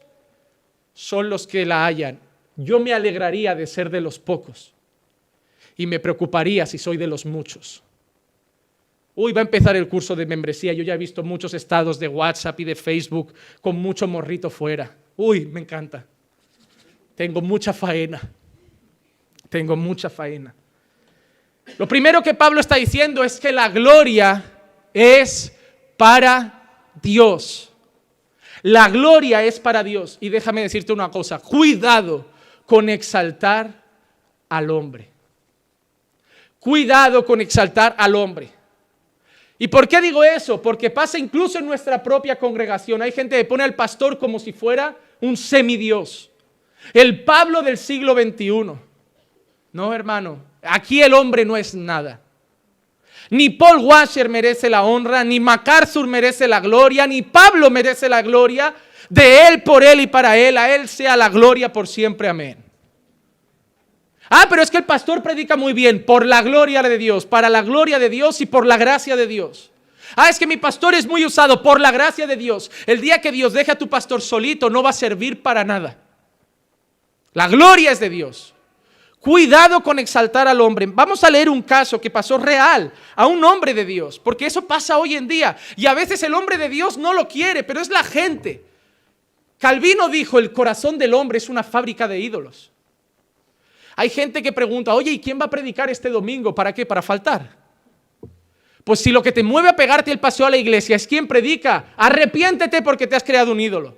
son los que la hallan. Yo me alegraría de ser de los pocos, y me preocuparía si soy de los muchos. Uy, va a empezar el curso de membresía. Yo ya he visto muchos estados de WhatsApp y de Facebook con mucho morrito fuera. Uy, me encanta. Tengo mucha faena. Tengo mucha faena. Lo primero que Pablo está diciendo es que la gloria es para Dios. La gloria es para Dios. Y déjame decirte una cosa, cuidado con exaltar al hombre. Cuidado con exaltar al hombre. ¿Y por qué digo eso? Porque pasa incluso en nuestra propia congregación. Hay gente que pone al pastor como si fuera un semidios. El Pablo del siglo XXI. No, hermano, aquí el hombre no es nada. Ni Paul Washer merece la honra, ni MacArthur merece la gloria, ni Pablo merece la gloria. De él, por él y para él, a él sea la gloria por siempre. Amén. Ah, pero es que el pastor predica muy bien, por la gloria de Dios, para la gloria de Dios y por la gracia de Dios. Ah, es que mi pastor es muy usado por la gracia de Dios. El día que Dios deje a tu pastor solito no va a servir para nada. La gloria es de Dios. Cuidado con exaltar al hombre. Vamos a leer un caso que pasó real a un hombre de Dios, porque eso pasa hoy en día. Y a veces el hombre de Dios no lo quiere, pero es la gente. Calvino dijo, el corazón del hombre es una fábrica de ídolos. Hay gente que pregunta, oye, ¿y quién va a predicar este domingo? ¿Para qué? Para faltar. Pues si lo que te mueve a pegarte el paseo a la iglesia es quien predica, arrepiéntete porque te has creado un ídolo.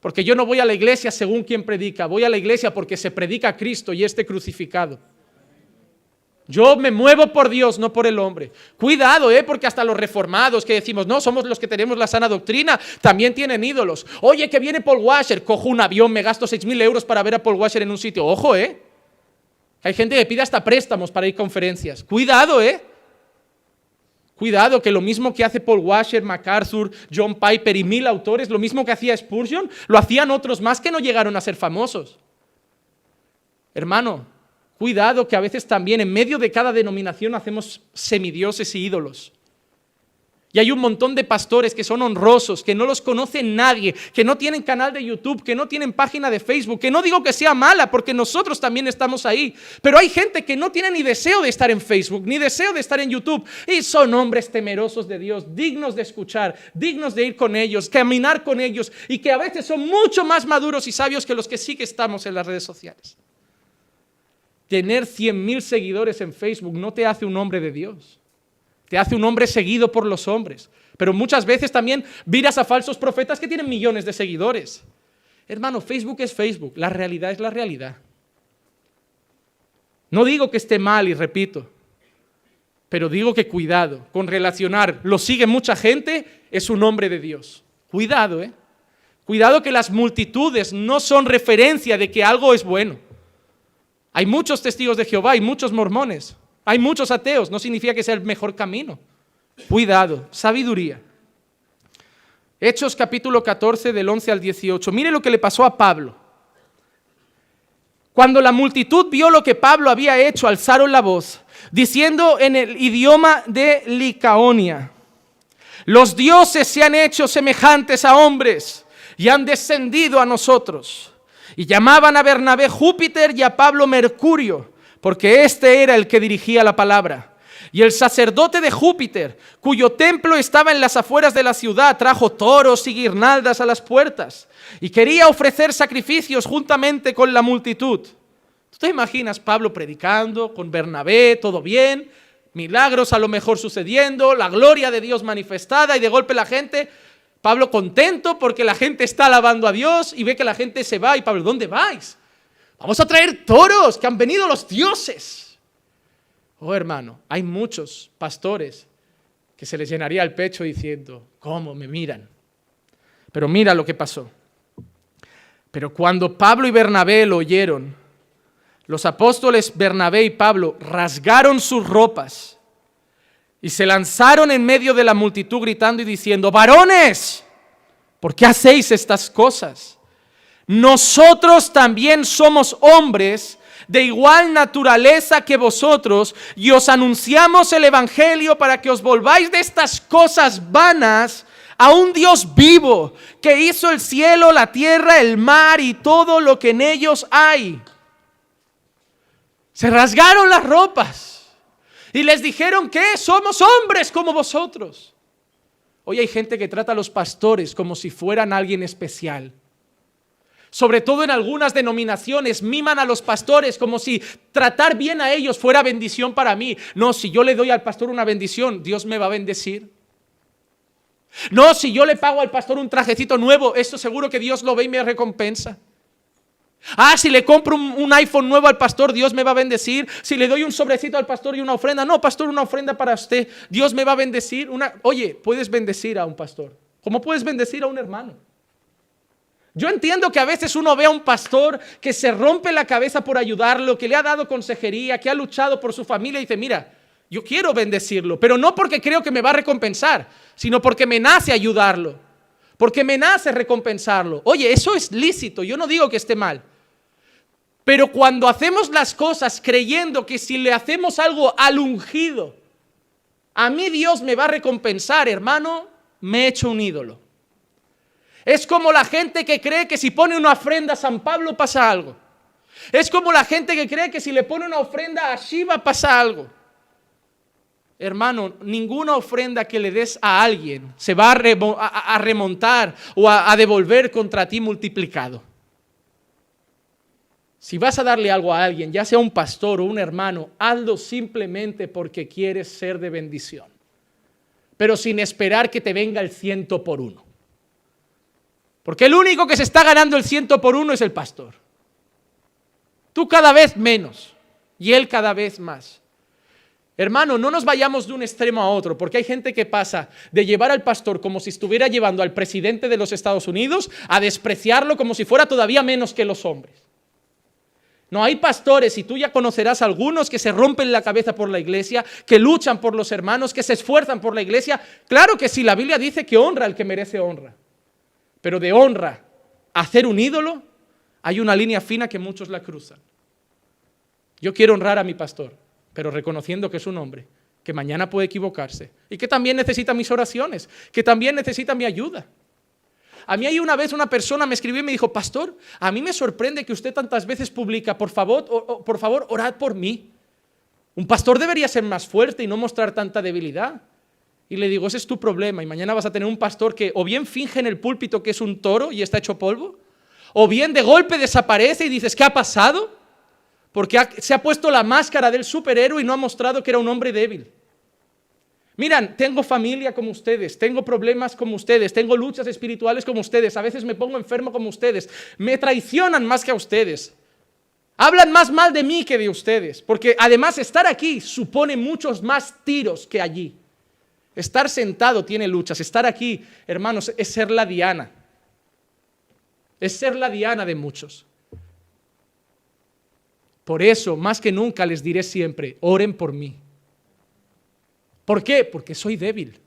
Porque yo no voy a la iglesia según quien predica, voy a la iglesia porque se predica a Cristo y este crucificado. Yo me muevo por Dios, no por el hombre. Cuidado, ¿eh? porque hasta los reformados que decimos, no, somos los que tenemos la sana doctrina, también tienen ídolos. Oye, que viene Paul Washer, cojo un avión, me gasto 6.000 euros para ver a Paul Washer en un sitio. Ojo, ¿eh? Hay gente que pide hasta préstamos para ir a conferencias. Cuidado, ¿eh? Cuidado, que lo mismo que hace Paul Washer, MacArthur, John Piper y mil autores, lo mismo que hacía Spurgeon, lo hacían otros más que no llegaron a ser famosos. Hermano, Cuidado que a veces también en medio de cada denominación hacemos semidioses y ídolos. Y hay un montón de pastores que son honrosos, que no los conoce nadie, que no tienen canal de YouTube, que no tienen página de Facebook, que no digo que sea mala, porque nosotros también estamos ahí. Pero hay gente que no tiene ni deseo de estar en Facebook, ni deseo de estar en YouTube. Y son hombres temerosos de Dios, dignos de escuchar, dignos de ir con ellos, caminar con ellos, y que a veces son mucho más maduros y sabios que los que sí que estamos en las redes sociales. Tener 100.000 seguidores en Facebook no te hace un hombre de Dios. Te hace un hombre seguido por los hombres. Pero muchas veces también miras a falsos profetas que tienen millones de seguidores. Hermano, Facebook es Facebook. La realidad es la realidad. No digo que esté mal y repito, pero digo que cuidado con relacionar, lo sigue mucha gente, es un hombre de Dios. Cuidado, ¿eh? Cuidado que las multitudes no son referencia de que algo es bueno. Hay muchos testigos de Jehová, hay muchos mormones, hay muchos ateos, no significa que sea el mejor camino. Cuidado, sabiduría. Hechos capítulo 14 del 11 al 18. Mire lo que le pasó a Pablo. Cuando la multitud vio lo que Pablo había hecho, alzaron la voz, diciendo en el idioma de Licaonia, los dioses se han hecho semejantes a hombres y han descendido a nosotros. Y llamaban a Bernabé Júpiter y a Pablo Mercurio, porque este era el que dirigía la palabra. Y el sacerdote de Júpiter, cuyo templo estaba en las afueras de la ciudad, trajo toros y guirnaldas a las puertas y quería ofrecer sacrificios juntamente con la multitud. ¿Tú te imaginas Pablo predicando con Bernabé, todo bien, milagros a lo mejor sucediendo, la gloria de Dios manifestada y de golpe la gente, Pablo contento porque la gente está alabando a Dios y ve que la gente se va y Pablo, ¿dónde vais? Vamos a traer toros, que han venido los dioses. Oh hermano, hay muchos pastores que se les llenaría el pecho diciendo, ¿cómo me miran? Pero mira lo que pasó. Pero cuando Pablo y Bernabé lo oyeron, los apóstoles Bernabé y Pablo rasgaron sus ropas y se lanzaron en medio de la multitud gritando y diciendo, varones, ¿por qué hacéis estas cosas? Nosotros también somos hombres de igual naturaleza que vosotros y os anunciamos el Evangelio para que os volváis de estas cosas vanas a un Dios vivo que hizo el cielo, la tierra, el mar y todo lo que en ellos hay. Se rasgaron las ropas y les dijeron que somos hombres como vosotros. Hoy hay gente que trata a los pastores como si fueran alguien especial sobre todo en algunas denominaciones, miman a los pastores como si tratar bien a ellos fuera bendición para mí. No, si yo le doy al pastor una bendición, Dios me va a bendecir. No, si yo le pago al pastor un trajecito nuevo, esto seguro que Dios lo ve y me recompensa. Ah, si le compro un, iPhone nuevo al pastor, Dios me va a bendecir. Si le doy un sobrecito al pastor y una ofrenda, no, pastor, una ofrenda para usted, Dios me va a bendecir. Una... Oye, puedes bendecir a un pastor. ¿Cómo puedes bendecir a un hermano? Yo entiendo que a veces uno ve a un pastor que se rompe la cabeza por ayudarlo, que le ha dado consejería, que ha luchado por su familia y dice, mira, yo quiero bendecirlo, pero no porque creo que me va a recompensar, sino porque me nace ayudarlo, porque me nace recompensarlo. Oye, eso es lícito, yo no digo que esté mal. Pero cuando hacemos las cosas creyendo que si le hacemos algo al ungido, a mí Dios me va a recompensar, hermano, me he hecho un ídolo. Es como la gente que cree que si pone una ofrenda a San Pablo pasa algo. Es como la gente que cree que si le pone una ofrenda a Shiva pasa algo. Hermano, ninguna ofrenda que le des a alguien se va a, remontar o a devolver contra ti multiplicado. Si vas a darle algo a alguien, ya sea un pastor o un hermano, hazlo simplemente porque quieres ser de bendición, pero sin esperar que te venga el ciento por uno. Porque el único que se está ganando el ciento por uno es el pastor. Tú cada vez menos y él cada vez más. Hermano, no nos vayamos de un extremo a otro, porque hay gente que pasa de llevar al pastor como si estuviera llevando al presidente de los Estados Unidos a despreciarlo como si fuera todavía menos que los hombres. No hay pastores, y tú ya conocerás algunos que se rompen la cabeza por la iglesia, que luchan por los hermanos, que se esfuerzan por la iglesia. Claro que sí, la Biblia dice que honra al que merece honra. Pero de honra hacer un ídolo, hay una línea fina que muchos la cruzan. Yo quiero honrar a mi pastor, pero reconociendo que es un hombre, que mañana puede equivocarse y que también necesita mis oraciones, que también necesita mi ayuda. A mí hay una vez una persona me escribió y me dijo, pastor, a mí me sorprende que usted tantas veces publica, por favor, por favor, orad por mí. Un pastor debería ser más fuerte y no mostrar tanta debilidad. Y le digo, ese es tu problema. Y mañana vas a tener un pastor que o bien finge en el púlpito que es un toro y está hecho polvo, o bien de golpe desaparece y dices, ¿qué ha pasado? Porque se ha puesto la máscara del superhéroe y no ha mostrado que era un hombre débil. Miran, tengo familia como ustedes, tengo problemas como ustedes, tengo luchas espirituales como ustedes, a veces me pongo enfermo como ustedes, me traicionan más que a ustedes. Hablan más mal de mí que de ustedes, porque además estar aquí supone muchos más tiros que allí. Estar sentado tiene luchas. Estar aquí, hermanos, es ser la diana. Es ser la diana de muchos. Por eso, más que nunca, les diré siempre, oren por mí. ¿Por qué? Porque soy débil.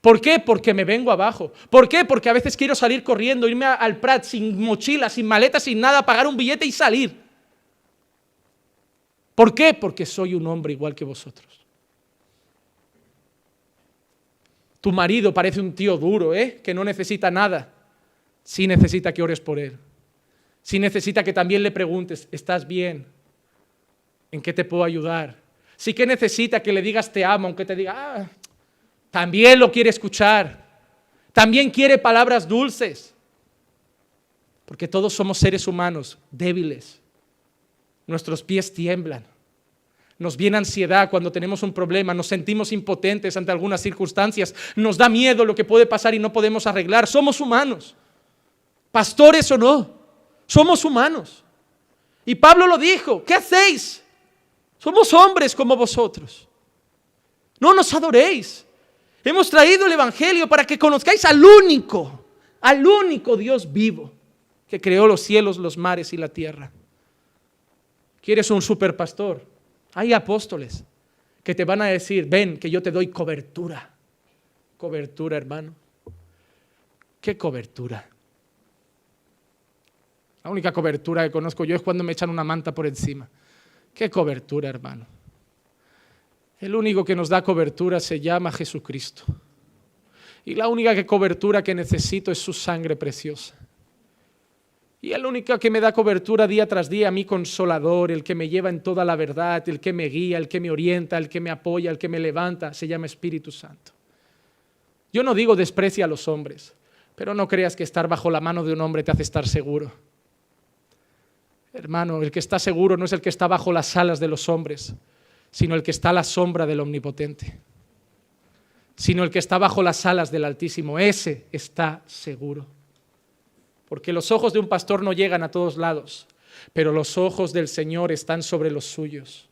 ¿Por qué? Porque me vengo abajo. ¿Por qué? Porque a veces quiero salir corriendo, irme al Prat sin mochila, sin maleta, sin nada, pagar un billete y salir. ¿Por qué? Porque soy un hombre igual que vosotros. Tu marido parece un tío duro, ¿eh? Que no necesita nada. Sí necesita que ores por él. Sí necesita que también le preguntes, ¿estás bien? ¿En qué te puedo ayudar? Sí que necesita que le digas te amo, aunque te diga, ah, también lo quiere escuchar. También quiere palabras dulces. Porque todos somos seres humanos débiles. Nuestros pies tiemblan. Nos viene ansiedad cuando tenemos un problema, nos sentimos impotentes ante algunas circunstancias, nos da miedo lo que puede pasar y no podemos arreglar. Somos humanos. Pastores o no, somos humanos. Y Pablo lo dijo, ¿qué hacéis? Somos hombres como vosotros. No nos adoréis. Hemos traído el Evangelio para que conozcáis al único, al único Dios vivo que creó los cielos, los mares y la tierra. ¿Quieres un superpastor? Hay apóstoles que te van a decir, ven, que yo te doy cobertura. Cobertura, hermano. ¿Qué cobertura? La única cobertura que conozco yo es cuando me echan una manta por encima. ¿Qué cobertura, hermano? El único que nos da cobertura se llama Jesucristo. Y la única cobertura que necesito es su sangre preciosa. Y el único que me da cobertura día tras día, mi consolador, el que me lleva en toda la verdad, el que me guía, el que me orienta, el que me apoya, el que me levanta, se llama Espíritu Santo. Yo no digo desprecia a los hombres, pero no creas que estar bajo la mano de un hombre te hace estar seguro. Hermano, el que está seguro no es el que está bajo las alas de los hombres, sino el que está a la sombra del Omnipotente, sino el que está bajo las alas del Altísimo. Ese está seguro. Porque los ojos de un pastor no llegan a todos lados, pero los ojos del Señor están sobre los suyos.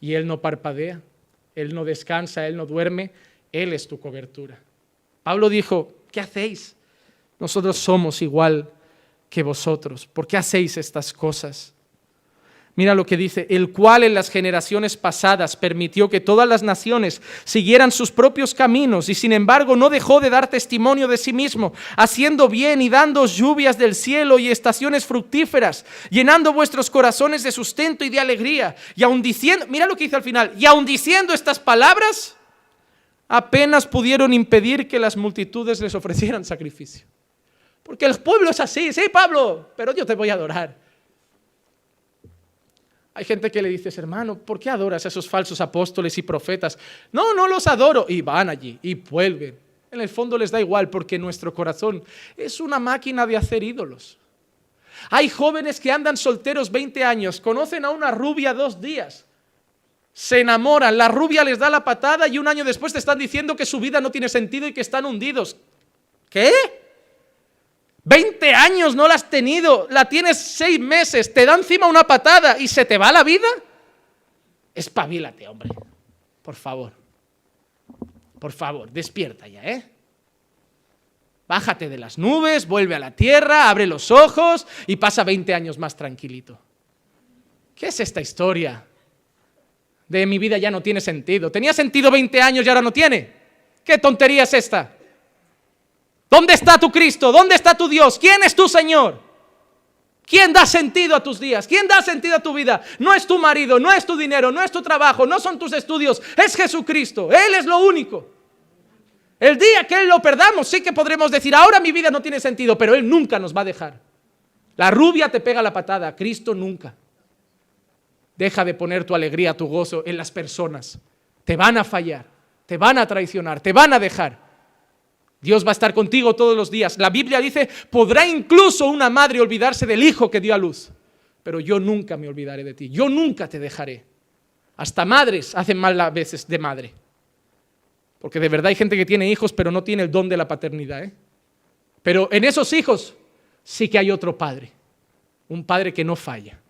Y Él no parpadea, Él no descansa, Él no duerme, Él es tu cobertura. Pablo dijo, ¿qué hacéis? Nosotros somos igual que vosotros. ¿Por qué hacéis estas cosas? Mira lo que dice, el cual en las generaciones pasadas permitió que todas las naciones siguieran sus propios caminos y sin embargo no dejó de dar testimonio de sí mismo, haciendo bien y dando lluvias del cielo y estaciones fructíferas, llenando vuestros corazones de sustento y de alegría. Y aun diciendo, mira lo que dice al final, y aun diciendo estas palabras, apenas pudieron impedir que las multitudes les ofrecieran sacrificio. Porque el pueblo es así, sí, Pablo, pero yo te voy a adorar. Hay gente que le dice, hermano, ¿por qué adoras a esos falsos apóstoles y profetas? No, no los adoro. Y van allí y vuelven. En el fondo les da igual porque nuestro corazón es una máquina de hacer ídolos. Hay jóvenes que andan solteros 20 años, conocen a una rubia dos días, se enamoran, la rubia les da la patada y un año después te están diciendo que su vida no tiene sentido y que están hundidos. ¿Qué? 20 años no la has tenido, la tienes seis meses, te da encima una patada y se te va la vida. Espabilate, hombre. Por favor. Por favor, despierta ya, ¿eh? Bájate de las nubes, vuelve a la tierra, abre los ojos y pasa 20 años más tranquilito. ¿Qué es esta historia? De mi vida ya no tiene sentido. Tenía sentido 20 años y ahora no tiene. ¿Qué tontería es esta? ¿Dónde está tu Cristo? ¿Dónde está tu Dios? ¿Quién es tu Señor? ¿Quién da sentido a tus días? ¿Quién da sentido a tu vida? No es tu marido, no es tu dinero, no es tu trabajo, no son tus estudios, es Jesucristo. Él es lo único. El día que Él lo perdamos, sí que podremos decir, ahora mi vida no tiene sentido, pero Él nunca nos va a dejar. La rubia te pega la patada, Cristo nunca. Deja de poner tu alegría, tu gozo en las personas. Te van a fallar, te van a traicionar, te van a dejar. Dios va a estar contigo todos los días. La Biblia dice, podrá incluso una madre olvidarse del hijo que dio a luz, pero yo nunca me olvidaré de ti, yo nunca te dejaré. Hasta madres hacen mal a veces de madre. Porque de verdad hay gente que tiene hijos, pero no tiene el don de la paternidad. ¿eh? Pero en esos hijos sí que hay otro padre, un padre que no falla.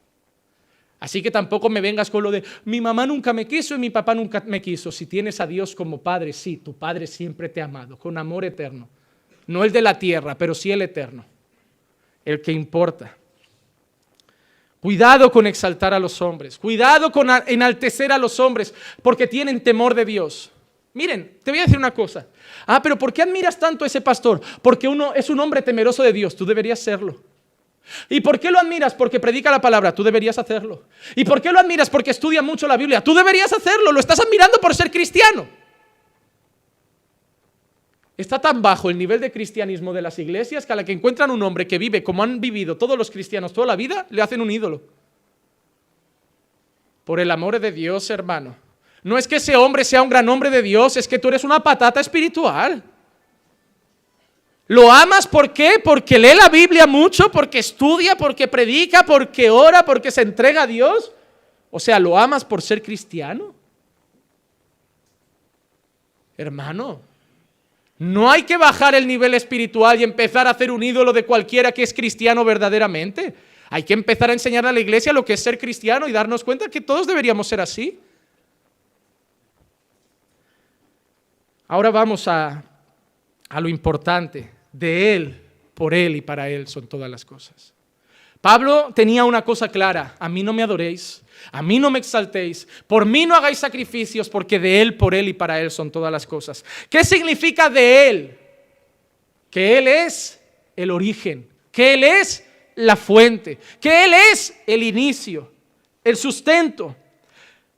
Así que tampoco me vengas con lo de mi mamá nunca me quiso y mi papá nunca me quiso. Si tienes a Dios como Padre, sí, tu Padre siempre te ha amado, con amor eterno. No el de la tierra, pero sí el eterno, el que importa. Cuidado con exaltar a los hombres, cuidado con enaltecer a los hombres, porque tienen temor de Dios. Miren, te voy a decir una cosa. Ah, pero ¿por qué admiras tanto a ese pastor? Porque uno es un hombre temeroso de Dios, tú deberías serlo. ¿Y por qué lo admiras? Porque predica la palabra, tú deberías hacerlo. ¿Y por qué lo admiras? Porque estudia mucho la Biblia, tú deberías hacerlo, lo estás admirando por ser cristiano. Está tan bajo el nivel de cristianismo de las iglesias que a la que encuentran un hombre que vive como han vivido todos los cristianos toda la vida, le hacen un ídolo. Por el amor de Dios, hermano. No es que ese hombre sea un gran hombre de Dios, es que tú eres una patata espiritual. ¿Lo amas por qué? Porque lee la Biblia mucho, porque estudia, porque predica, porque ora, porque se entrega a Dios. O sea, ¿lo amas por ser cristiano? Hermano, no hay que bajar el nivel espiritual y empezar a hacer un ídolo de cualquiera que es cristiano verdaderamente. Hay que empezar a enseñar a la iglesia lo que es ser cristiano y darnos cuenta que todos deberíamos ser así. Ahora vamos a, a lo importante. De Él, por Él y para Él son todas las cosas. Pablo tenía una cosa clara, a mí no me adoréis, a mí no me exaltéis, por mí no hagáis sacrificios, porque de Él, por Él y para Él son todas las cosas. ¿Qué significa de Él? Que Él es el origen, que Él es la fuente, que Él es el inicio, el sustento.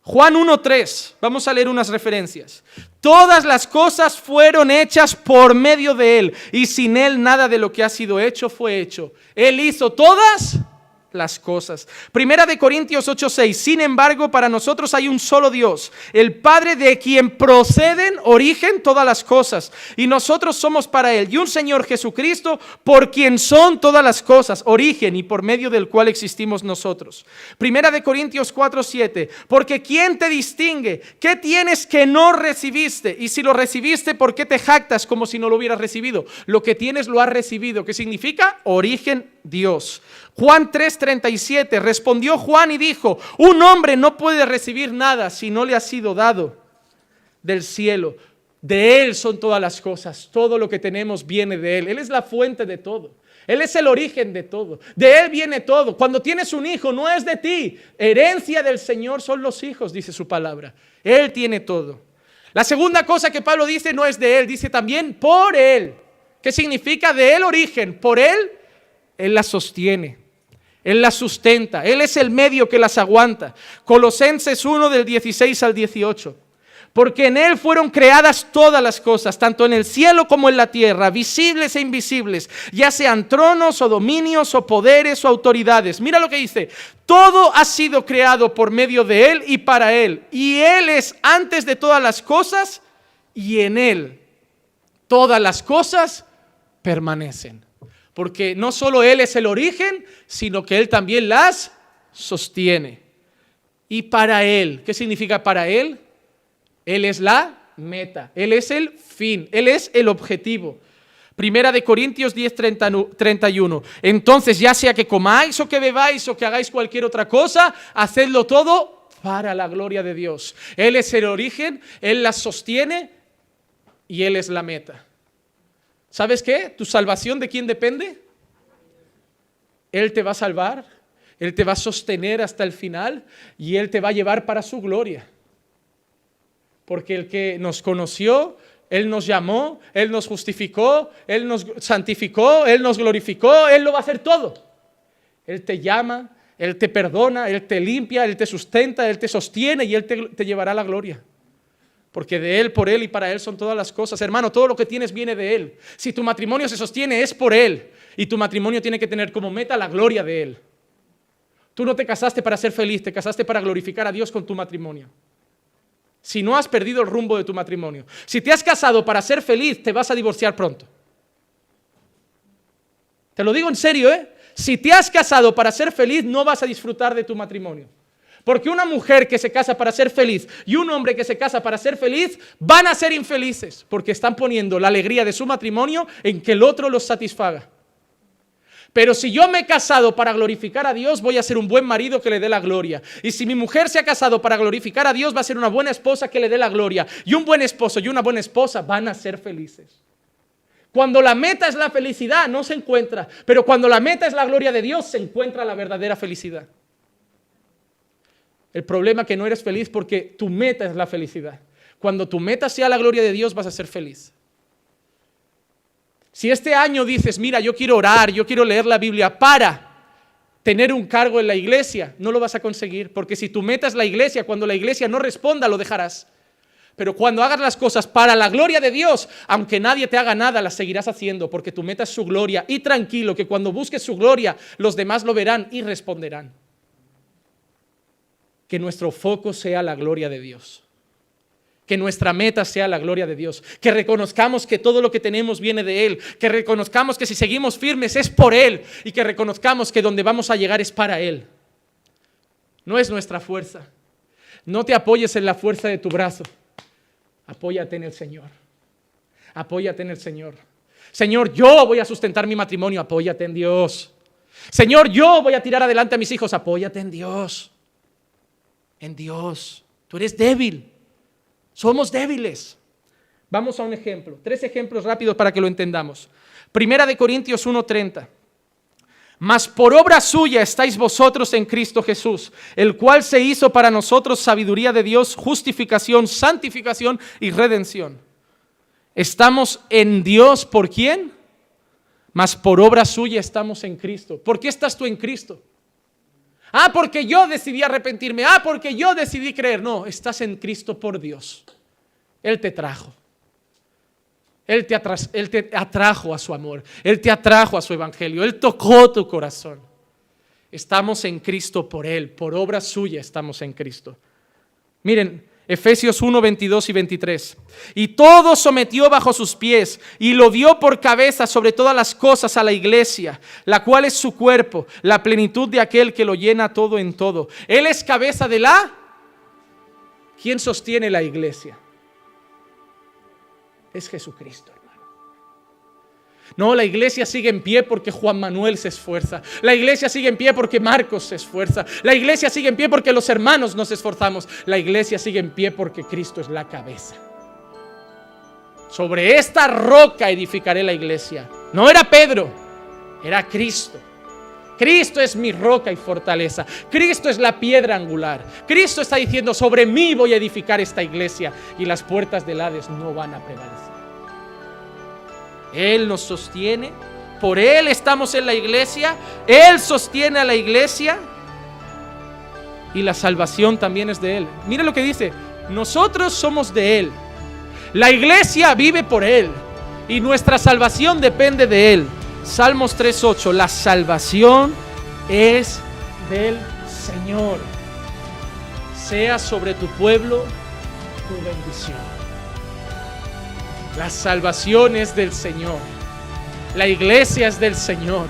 Juan 1.3, vamos a leer unas referencias. Todas las cosas fueron hechas por medio de Él y sin Él nada de lo que ha sido hecho fue hecho. Él hizo todas las cosas. Primera de Corintios 8:6. Sin embargo, para nosotros hay un solo Dios, el Padre de quien proceden, origen todas las cosas, y nosotros somos para él, y un Señor Jesucristo por quien son todas las cosas, origen y por medio del cual existimos nosotros. Primera de Corintios 4:7. Porque quién te distingue? ¿Qué tienes que no recibiste? Y si lo recibiste, ¿por qué te jactas como si no lo hubieras recibido? Lo que tienes lo has recibido, ¿qué significa? Origen Dios. Juan 3:37, respondió Juan y dijo, un hombre no puede recibir nada si no le ha sido dado del cielo. De Él son todas las cosas, todo lo que tenemos viene de Él. Él es la fuente de todo. Él es el origen de todo. De Él viene todo. Cuando tienes un hijo, no es de ti. Herencia del Señor son los hijos, dice su palabra. Él tiene todo. La segunda cosa que Pablo dice no es de Él, dice también por Él. ¿Qué significa de Él origen? Por Él, Él la sostiene. Él las sustenta, Él es el medio que las aguanta. Colosenses 1 del 16 al 18. Porque en Él fueron creadas todas las cosas, tanto en el cielo como en la tierra, visibles e invisibles, ya sean tronos o dominios o poderes o autoridades. Mira lo que dice, todo ha sido creado por medio de Él y para Él. Y Él es antes de todas las cosas y en Él todas las cosas permanecen porque no solo Él es el origen, sino que Él también las sostiene. Y para Él, ¿qué significa para Él? Él es la meta, Él es el fin, Él es el objetivo. Primera de Corintios 10, 31. Entonces, ya sea que comáis o que bebáis o que hagáis cualquier otra cosa, hacedlo todo para la gloria de Dios. Él es el origen, Él las sostiene y Él es la meta. ¿Sabes qué? ¿Tu salvación de quién depende? Él te va a salvar, Él te va a sostener hasta el final y Él te va a llevar para su gloria. Porque el que nos conoció, Él nos llamó, Él nos justificó, Él nos santificó, Él nos glorificó, Él lo va a hacer todo. Él te llama, Él te perdona, Él te limpia, Él te sustenta, Él te sostiene y Él te, llevará a la gloria porque de Él, por Él y para Él son todas las cosas. Hermano, todo lo que tienes viene de Él. Si tu matrimonio se sostiene es por Él, y tu matrimonio tiene que tener como meta la gloria de Él. Tú no te casaste para ser feliz, te casaste para glorificar a Dios con tu matrimonio. Si no has perdido el rumbo de tu matrimonio, si te has casado para ser feliz, te vas a divorciar pronto. Te lo digo en serio, ¿eh? Si te has casado para ser feliz, no vas a disfrutar de tu matrimonio. Porque una mujer que se casa para ser feliz y un hombre que se casa para ser feliz van a ser infelices porque están poniendo la alegría de su matrimonio en que el otro los satisfaga. Pero si yo me he casado para glorificar a Dios, voy a ser un buen marido que le dé la gloria. Y si mi mujer se ha casado para glorificar a Dios, va a ser una buena esposa que le dé la gloria. Y un buen esposo y una buena esposa van a ser felices. Cuando la meta es la felicidad, no se encuentra. Pero cuando la meta es la gloria de Dios, se encuentra la verdadera felicidad. El problema es que no eres feliz porque tu meta es la felicidad. Cuando tu meta sea la gloria de Dios, vas a ser feliz. Si este año dices, mira, yo quiero orar, yo quiero leer la Biblia para tener un cargo en la iglesia, no lo vas a conseguir, porque si tu meta es la iglesia, cuando la iglesia no responda, lo dejarás. Pero cuando hagas las cosas para la gloria de Dios, aunque nadie te haga nada, las seguirás haciendo, porque tu meta es su gloria. Y tranquilo, que cuando busques su gloria, los demás lo verán y responderán. Que nuestro foco sea la gloria de Dios que nuestra meta sea la gloria de Dios, que reconozcamos que todo lo que tenemos viene de Él, que reconozcamos que si seguimos firmes es por Él y que reconozcamos que donde vamos a llegar es para Él. No es nuestra fuerza. No te apoyes en la fuerza de tu brazo. Apóyate en el Señor. Apóyate en el Señor. Señor, yo voy a sustentar mi matrimonio. Apóyate en Dios. Señor, yo voy a tirar adelante a mis hijos. Apóyate en Dios. En Dios. Tú eres débil. Somos débiles. Vamos a un ejemplo, tres ejemplos rápidos para que lo entendamos. Primera de Corintios 1:30. Mas por obra suya estáis vosotros en Cristo Jesús, el cual se hizo para nosotros sabiduría de Dios, justificación, santificación y redención. Estamos en Dios por quién? Mas por obra suya estamos en Cristo. ¿Por qué estás tú en Cristo? Ah, porque yo decidí arrepentirme. Ah, porque yo decidí creer. No, estás en Cristo por Dios. Él te trajo. Él te, él te atrajo a su amor. Él te atrajo a su evangelio. Él tocó tu corazón. Estamos en Cristo por Él. Por obra suya estamos en Cristo. Miren, Efesios 1, 22 y 23. Y todo sometió bajo sus pies y lo dio por cabeza sobre todas las cosas a la iglesia, la cual es su cuerpo, la plenitud de aquel que lo llena todo en todo. Él es cabeza de la... ¿Quién sostiene la iglesia? Es Jesucristo. No, la iglesia sigue en pie porque Juan Manuel se esfuerza. La iglesia sigue en pie porque Marcos se esfuerza. La iglesia sigue en pie porque los hermanos nos esforzamos. La iglesia sigue en pie porque Cristo es la cabeza. Sobre esta roca edificaré la iglesia. No era Pedro, era Cristo. Cristo es mi roca y fortaleza. Cristo es la piedra angular. Cristo está diciendo, sobre mí voy a edificar esta iglesia y las puertas del Hades no van a prevalecer. Él nos sostiene, por Él estamos en la iglesia, Él sostiene a la iglesia y la salvación también es de Él. Mire lo que dice, nosotros somos de Él, la iglesia vive por Él y nuestra salvación depende de Él. Salmos 3.8, la salvación es del Señor. Sea sobre tu pueblo tu bendición. La salvación es del Señor. La iglesia es del Señor.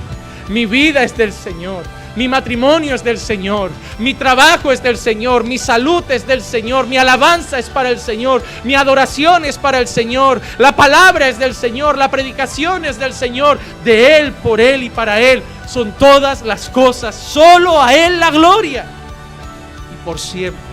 Mi vida es del Señor. Mi matrimonio es del Señor. Mi trabajo es del Señor. Mi salud es del Señor. Mi alabanza es para el Señor. Mi adoración es para el Señor. La palabra es del Señor. La predicación es del Señor. De Él, por Él y para Él son todas las cosas. Solo a Él la gloria. Y por siempre.